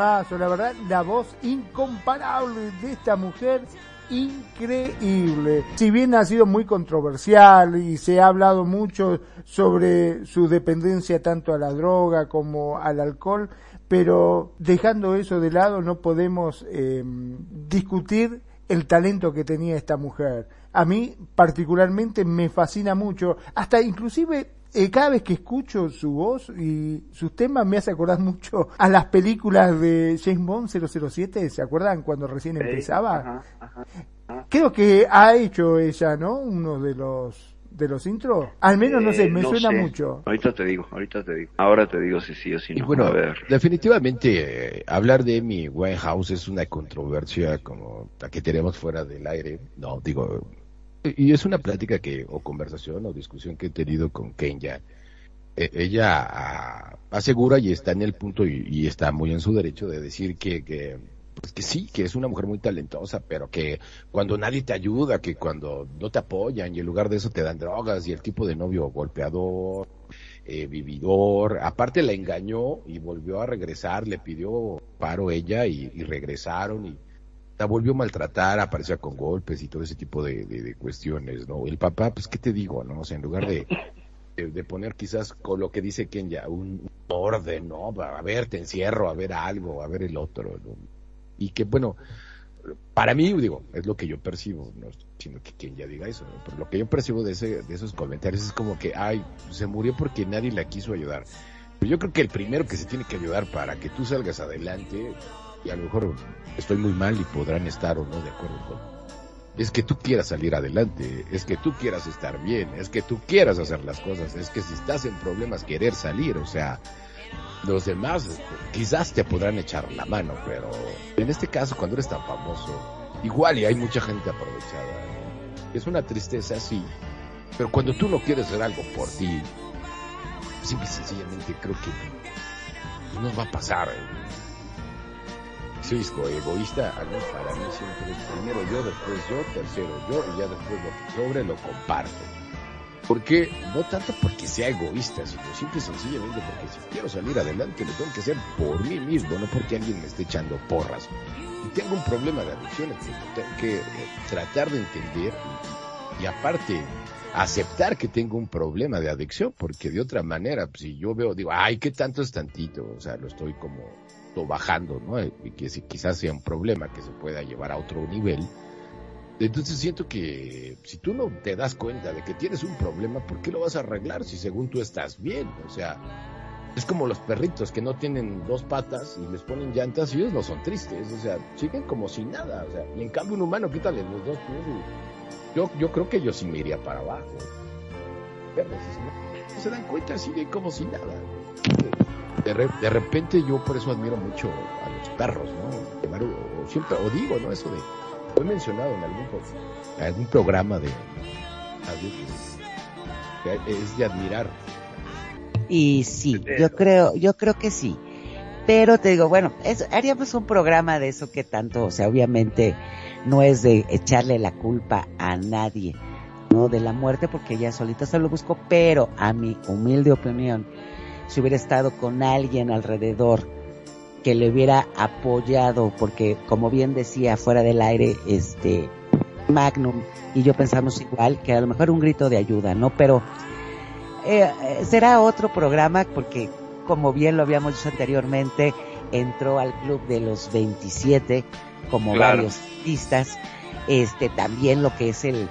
La verdad, la voz incomparable de esta mujer, increíble. Si bien ha sido muy controversial y se ha hablado mucho sobre su dependencia tanto a la droga como al alcohol, pero dejando eso de lado no podemos eh, discutir el talento que tenía esta mujer. A mí particularmente me fascina mucho, hasta inclusive eh, cada vez que escucho su voz y sus temas me hace acordar <laughs> mucho a las películas de James Bond 007, ¿se acuerdan cuando recién empezaba? Ajá, ajá, ajá. Creo que ha hecho ella, ¿no? Uno de los de los intros? Al menos no sé, Eh, me no suena sé. mucho. Ahorita te digo, ahorita te digo. Ahora te digo si sí o si Y no. bueno, a ver. definitivamente eh, hablar de Amy Winehouse es una controversia como la que tenemos fuera del aire. No, digo, y es una plática que, o conversación o discusión que he tenido con Kenya. Eh, ella ah, asegura y está en el punto y, está muy en su derecho de decir que, que, pues que sí, que es una mujer muy talentosa, pero que cuando nadie te ayuda, que cuando no te apoyan y en lugar de eso te dan drogas y el tipo de novio golpeador, eh, vividor, aparte la engañó y volvió a regresar, le pidió paro ella y, y regresaron y la volvió a maltratar, aparecía con golpes y todo ese tipo de, de- cuestiones, ¿no? El papá, pues, ¿qué te digo, no? O sea, en lugar de, de, poner quizás con lo que dice Kenya, un, orden, ¿no? A ver, te encierro, a ver algo, a ver el otro, ¿no? Y que, bueno, para mí, digo, es lo que yo percibo, no diciendo que Kenya diga eso, ¿no? Pero lo que yo percibo de, ese, de esos comentarios es como que, ay, se murió porque nadie la quiso ayudar. Pero yo creo que el primero que se tiene que ayudar para que tú salgas adelante, y a lo mejor estoy muy mal y podrán estar o no de acuerdo con, es que tú quieras salir adelante, es que tú quieras estar bien, es que tú quieras hacer las cosas, es que si estás en problemas querer salir, o sea, los demás este, quizás te podrán echar la mano, pero en este caso cuando eres tan famoso, igual y hay mucha gente aprovechada. Es una tristeza, sí, pero cuando tú no quieres hacer algo por ti, simple y sencillamente creo que no va a pasar. Esco- egoísta, al menos para mí siempre es primero yo, después yo, tercero yo y ya después lo que sobre lo comparto. Porque, no tanto porque sea egoísta, sino simple y sencillamente porque si quiero salir adelante lo tengo que hacer por mí mismo, no porque alguien me esté echando porras. Y tengo un problema de adicciones que tengo que eh, tratar de entender y, aparte aceptar que tengo un problema de adicción, porque de otra manera, si yo veo, digo, ay, ¿qué tanto es tantito? O sea, lo estoy como bajando, ¿no? Y que si quizás sea un problema que se pueda llevar a otro nivel. Entonces siento que si tú no te das cuenta de que tienes un problema, ¿por qué lo vas a arreglar si según tú estás bien? O sea, es como los perritos que no tienen dos patas y les ponen llantas y ellos no son tristes, o sea, siguen como si nada, o sea, y en cambio un humano quítale los dos pies y yo, yo creo que yo sí me iría para abajo. ¿no? Se dan cuenta, siguen como si nada. De, re- de repente yo por eso admiro mucho a los perros, ¿no? Llevar- O, o siempre, o digo, ¿no? Eso de, lo he mencionado en algún, pro- en algún programa de, de- que es de admirar. Y sí, yo creo, yo creo que sí. Pero te digo, bueno, eso, haríamos un programa de eso que tanto, o sea, obviamente no es de echarle la culpa a nadie, ¿no? De la muerte, porque ella solita se lo buscó, pero a mi humilde opinión, si hubiera estado con alguien alrededor que le hubiera apoyado, porque como bien decía fuera del aire, este, Magnum y yo pensamos igual, que a lo mejor un grito de ayuda, ¿no? Pero eh, será otro programa porque, como bien lo habíamos dicho anteriormente, entró al club de los 27 como Claro. varios artistas. Este también lo que es el,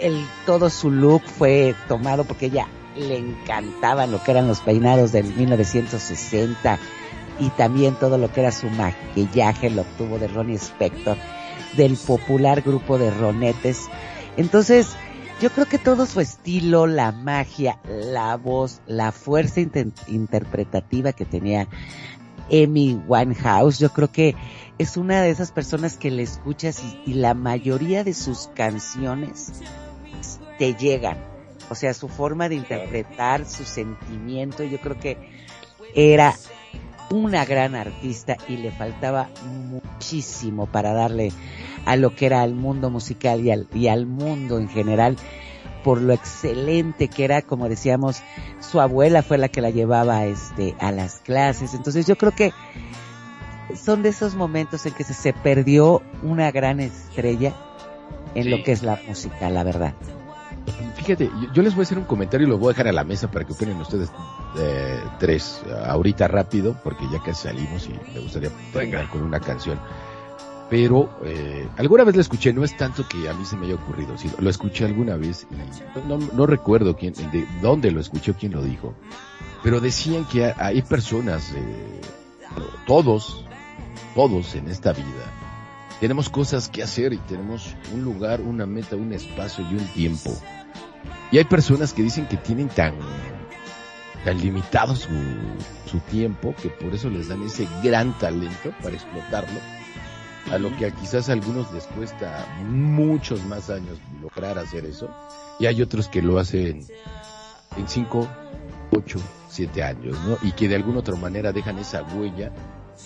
el todo su look fue tomado porque ella le encantaban lo que eran los peinados del 1960 y también todo lo que era su maquillaje lo obtuvo de Ronnie Spector del popular grupo de Ronettes. Entonces, yo creo que todo su estilo, la magia, la voz, la fuerza inter- interpretativa que tenía Amy Winehouse, yo creo que es una de esas personas que le escuchas y la mayoría de sus canciones te llegan. O sea, su forma de interpretar, su sentimiento, yo creo que era una gran artista y le faltaba muchísimo para darle a lo que era al mundo musical y al, y al mundo en general por lo excelente que era, como decíamos, su abuela fue la que la llevaba este a las clases. Entonces yo creo que son de esos momentos en que se, se perdió una gran estrella en lo que es la música, la verdad. Fíjate, yo, les voy a hacer un comentario y lo voy a dejar a la mesa para que opinen ustedes eh, tres ahorita rápido, porque ya casi salimos y me gustaría terminar con una canción. Pero eh, alguna vez lo escuché, no es tanto que a mí se me haya ocurrido, sino lo escuché alguna vez y no, no recuerdo quién, de dónde lo escuché o quién lo dijo. Pero decían que ha- hay personas, eh, todos, todos en esta vida, tenemos cosas que hacer y tenemos un lugar, una meta, un espacio y un tiempo. Y hay personas que dicen que tienen tan, tan limitado su, su tiempo que por eso les dan ese gran talento para explotarlo. A lo que a quizás a algunos les cuesta muchos más años lograr hacer eso. Y hay otros que lo hacen en 5, 8, 7 años, ¿no? Y que de alguna otra manera dejan esa huella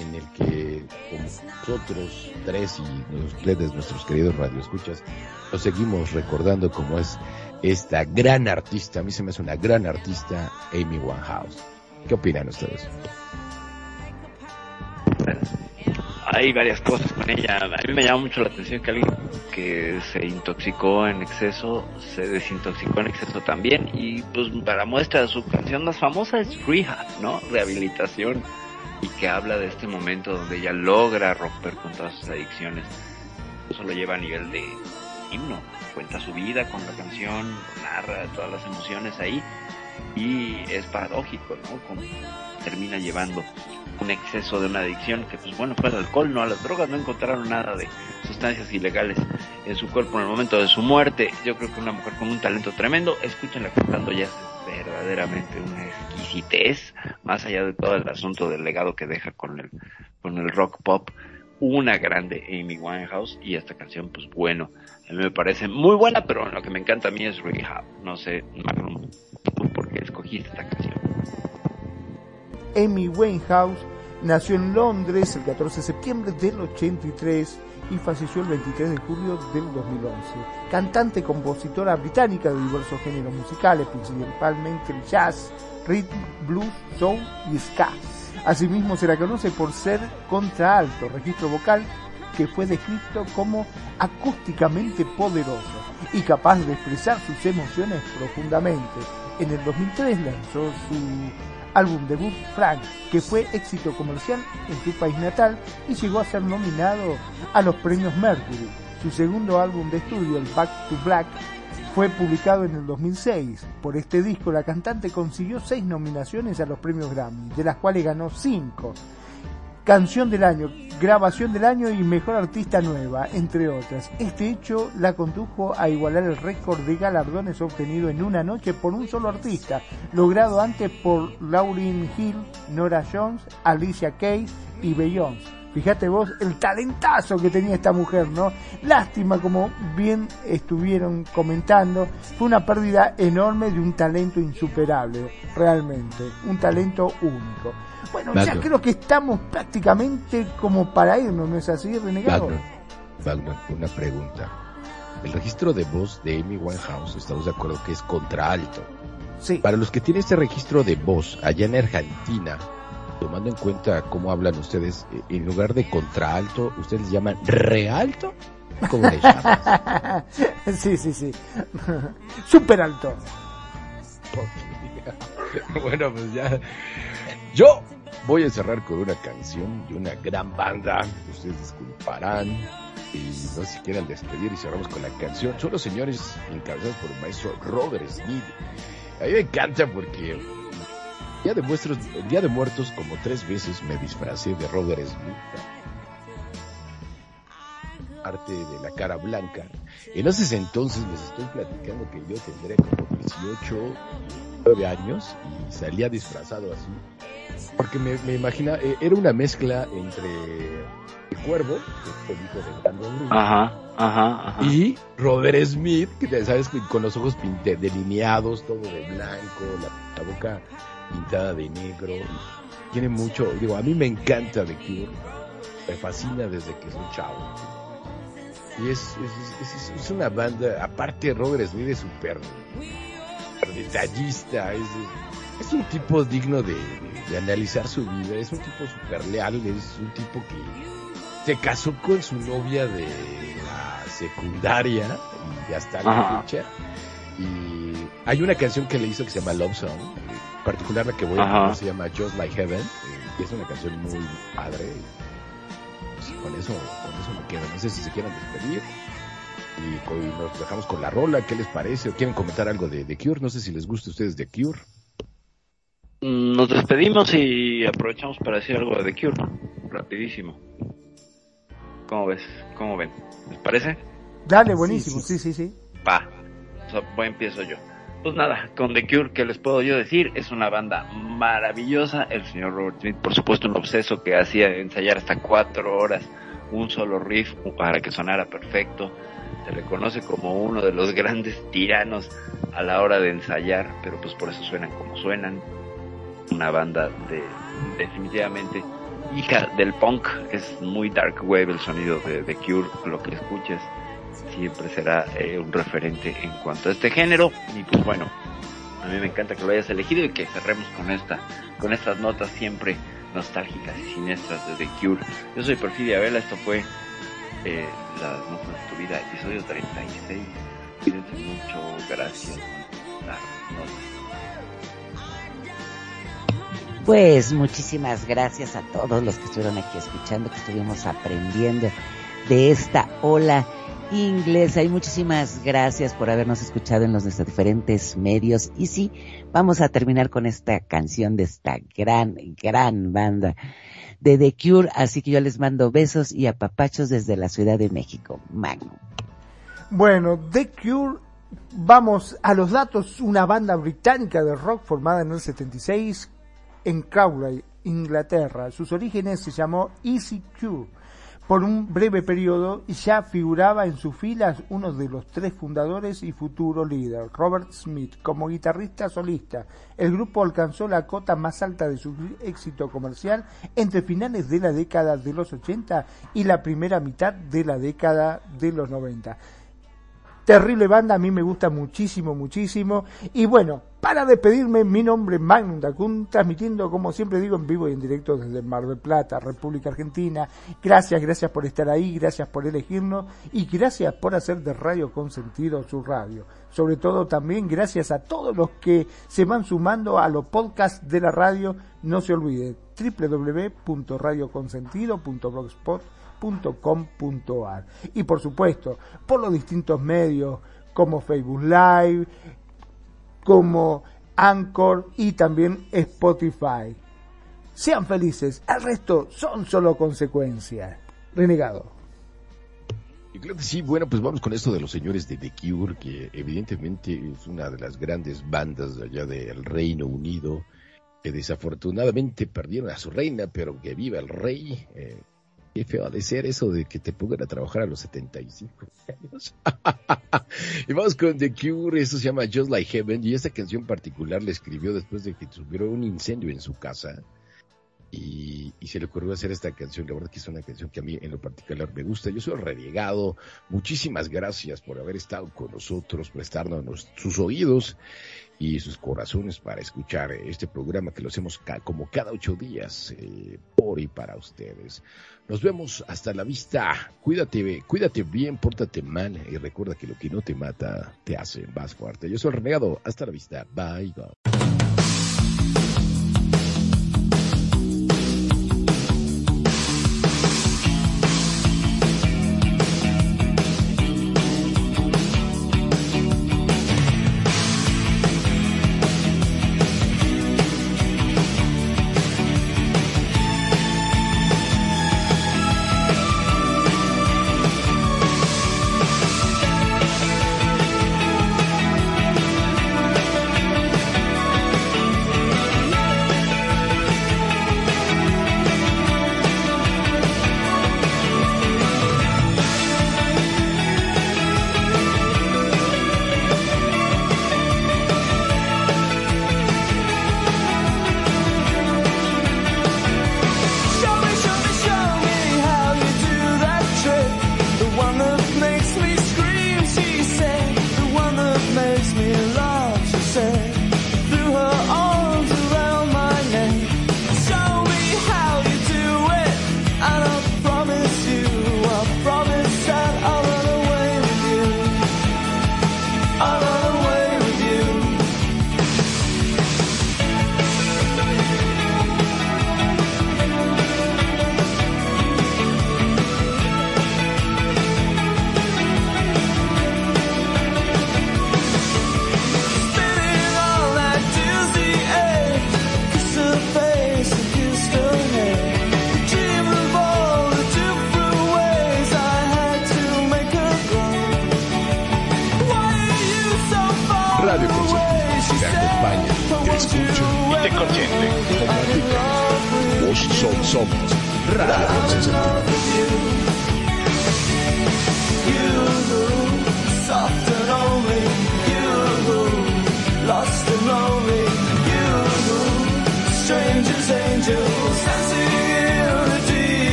en el que como nosotros tres y ustedes, nuestros queridos radioescuchas, lo seguimos recordando como es esta gran artista, a mí se me hace una gran artista, Amy Winehouse. ¿Qué opinan ustedes? Hay varias cosas con ella. A mí me llama mucho la atención que alguien que se intoxicó en exceso, se desintoxicó en exceso también. Y pues para muestra su canción más famosa es Rehab, ¿no? Rehabilitación. Y que habla de este momento donde ella logra romper con todas sus adicciones. Eso lo lleva a nivel de himno. Cuenta su vida con la canción, narra todas las emociones ahí. Y es paradójico, ¿no? Como termina llevando un exceso de una adicción que pues bueno fue al alcohol, no a las drogas, no encontraron nada de sustancias ilegales en su cuerpo en el momento de su muerte. Yo creo que una mujer con un talento tremendo, escúchenla cantando ya es verdaderamente una exquisitez, más allá de todo el asunto del legado que deja con el, con el rock pop, una grande Amy Winehouse y esta canción pues bueno, a mí me parece muy buena, pero lo que me encanta a mí es Rehab, no sé, por qué escogiste esta canción. Amy Winehouse nació en Londres el 14 de septiembre del 83 y falleció el 23 de julio del 2011. Cantante y compositora británica de diversos géneros musicales, principalmente el jazz, rhythm, blues, soul y ska. Asimismo se la conoce por ser contraalto, registro vocal que fue descrito como acústicamente poderoso y capaz de expresar sus emociones profundamente. En el 2003 lanzó su álbum debut Frank, que fue éxito comercial en su país natal y llegó a ser nominado a los premios Mercury. Su segundo álbum de estudio, el Back to Black, fue publicado en el 2006. Por este disco la cantante consiguió seis nominaciones a los premios Grammy, de las cuales ganó cinco. Canción del año, grabación del año y mejor artista nueva, entre otras. Este hecho la condujo a igualar el récord de galardones obtenido en una noche por un solo artista, logrado antes por Lauryn Hill, Nora Jones, Alicia Keys y Beyoncé. Fíjate vos el talentazo que tenía esta mujer, ¿no? Lástima, como bien estuvieron comentando, fue una pérdida enorme de un talento insuperable, realmente, un talento único. Bueno, ya creo que estamos prácticamente como para irnos, ¿no es así, renegado? Wagner, Wagner, una pregunta. El registro de voz de Amy Winehouse, estamos de acuerdo que es contraalto. Sí. Para los que tienen este registro de voz allá en Argentina, tomando en cuenta cómo hablan ustedes, eh, en lugar de contraalto, ¿ustedes llaman realto? ¿Cómo le llaman? <laughs> sí, sí, sí. <laughs> Súper alto. <laughs> bueno, pues ya. Yo voy a cerrar con una canción de una gran banda. Ustedes disculparán. Y no si quieran despedir y cerramos con la canción. Son los señores encabezados por el maestro Robert Smith. A mí me encanta porque día de, muestros, el día de muertos como tres veces me disfracé de Robert Smith. Arte de la cara blanca. En esos entonces les estoy platicando que yo tendré como 18, 9 años y salía disfrazado así. Porque me, me imagina, eh, era una mezcla entre el cuervo, que fue el hijo de Brandon Lee, Ajá, ajá, ajá. y Robert Smith, que sabes, con- con los ojos pinte- delineados, todo de blanco, la, la boca pintada de negro. Tiene mucho, digo, a mí me encanta The Cure, me fascina desde que soy chavo. Y es, es, es- es- es una banda, aparte Robert Smith es súper detallista, es, es un tipo digno de, de- de analizar su vida, es un tipo súper leal, es un tipo que se casó con su novia de la secundaria y hasta la fecha. Y hay una canción que le hizo que se llama Love Song, particular la que voy a poner se llama Just Like Heaven, eh, y es una canción muy padre. Pues, con eso, con eso me quedo. No sé si se quieran despedir. Y, nos dejamos con la rola, ¿qué les parece? ¿O quieren comentar algo de, de Cure? No sé si les gusta a ustedes de Cure. Mm, Nos despedimos y aprovechamos para decir algo de The Cure, ¿no? Rapidísimo. ¿Cómo ves? ¿Cómo ven? ¿Les parece? Dale, buenísimo, sí, sí, sí. Va. O sea, pues empiezo yo. Pues nada, con The Cure, ¿qué les puedo yo decir? Es una banda maravillosa. El señor Robert Smith, por supuesto, un obseso que hacía ensayar hasta cuatro horas un solo riff para que sonara perfecto. Se le conoce como uno de los grandes tiranos a la hora de ensayar, pero pues por eso suenan como suenan. Una banda de definitivamente hija del punk, es muy dark wave el sonido de The Cure, lo que escuches siempre será eh, un referente en cuanto a este género. Y pues bueno a mí me encanta que lo hayas elegido y que cerremos con esta con estas notas siempre nostálgicas y siniestras de The Cure. Yo soy Perfidia Vela esto fue eh, las notas de tu vida episodio 36 cuídense mucho gracias. Pues muchísimas gracias a todos los que estuvieron aquí escuchando, que estuvimos aprendiendo de esta ola inglesa y muchísimas gracias por habernos escuchado en los nuestros diferentes medios. Y sí, vamos a terminar con esta canción de esta gran, gran banda de The Cure. Así que yo les mando besos y apapachos desde la Ciudad de México. Magno. Bueno, The Cure, vamos a los datos, una banda británica de rock formada en el 76 en Cowley, Inglaterra. Sus orígenes se llamó Easy Cure. Por un breve periodo ya figuraba en sus filas uno de los tres fundadores y futuro líder, Robert Smith, como guitarrista solista. El grupo alcanzó la cota más alta de su éxito comercial entre finales de la década de los 80 y la primera mitad de la década de los 90. Terrible banda, a mí me gusta muchísimo, muchísimo. Y bueno, para despedirme, mi nombre es Magnum Dacun, transmitiendo, como siempre digo, en vivo y en directo desde Mar del Plata, República Argentina. Gracias, gracias por estar ahí, gracias por elegirnos y gracias por hacer de Radio Consentido su radio. Sobre todo también gracias a todos los que se van sumando a los podcasts de la radio. No se olvide, www.radioconsentido.blogspot.com.ar y por supuesto por los distintos medios como Facebook Live, como Anchor y también Spotify. Sean felices, el resto son solo consecuencias. Renegado. Y claro que sí, bueno, pues vamos con esto de los señores de The Cure, que evidentemente es una de las grandes bandas allá del Reino Unido, que desafortunadamente perdieron a su reina, pero que viva el rey. Eh, qué feo de ser eso de que te pongan a trabajar a los 75 años. <laughs> y vamos con The Cure, eso se llama Just Like Heaven, y esta canción particular la escribió después de que tuviera un incendio en su casa. Y, se le ocurrió hacer esta canción. La verdad que es una canción que a mí en lo particular me gusta. Yo soy renegado. Muchísimas gracias por haber estado con nosotros, prestarnos sus oídos y sus corazones para escuchar este programa que lo hacemos como cada ocho días eh, por y para ustedes. Nos vemos hasta la vista. Cuídate, cuídate bien, pórtate mal y recuerda que lo que no te mata te hace más fuerte. Yo soy el renegado. Hasta la vista. Bye. bye.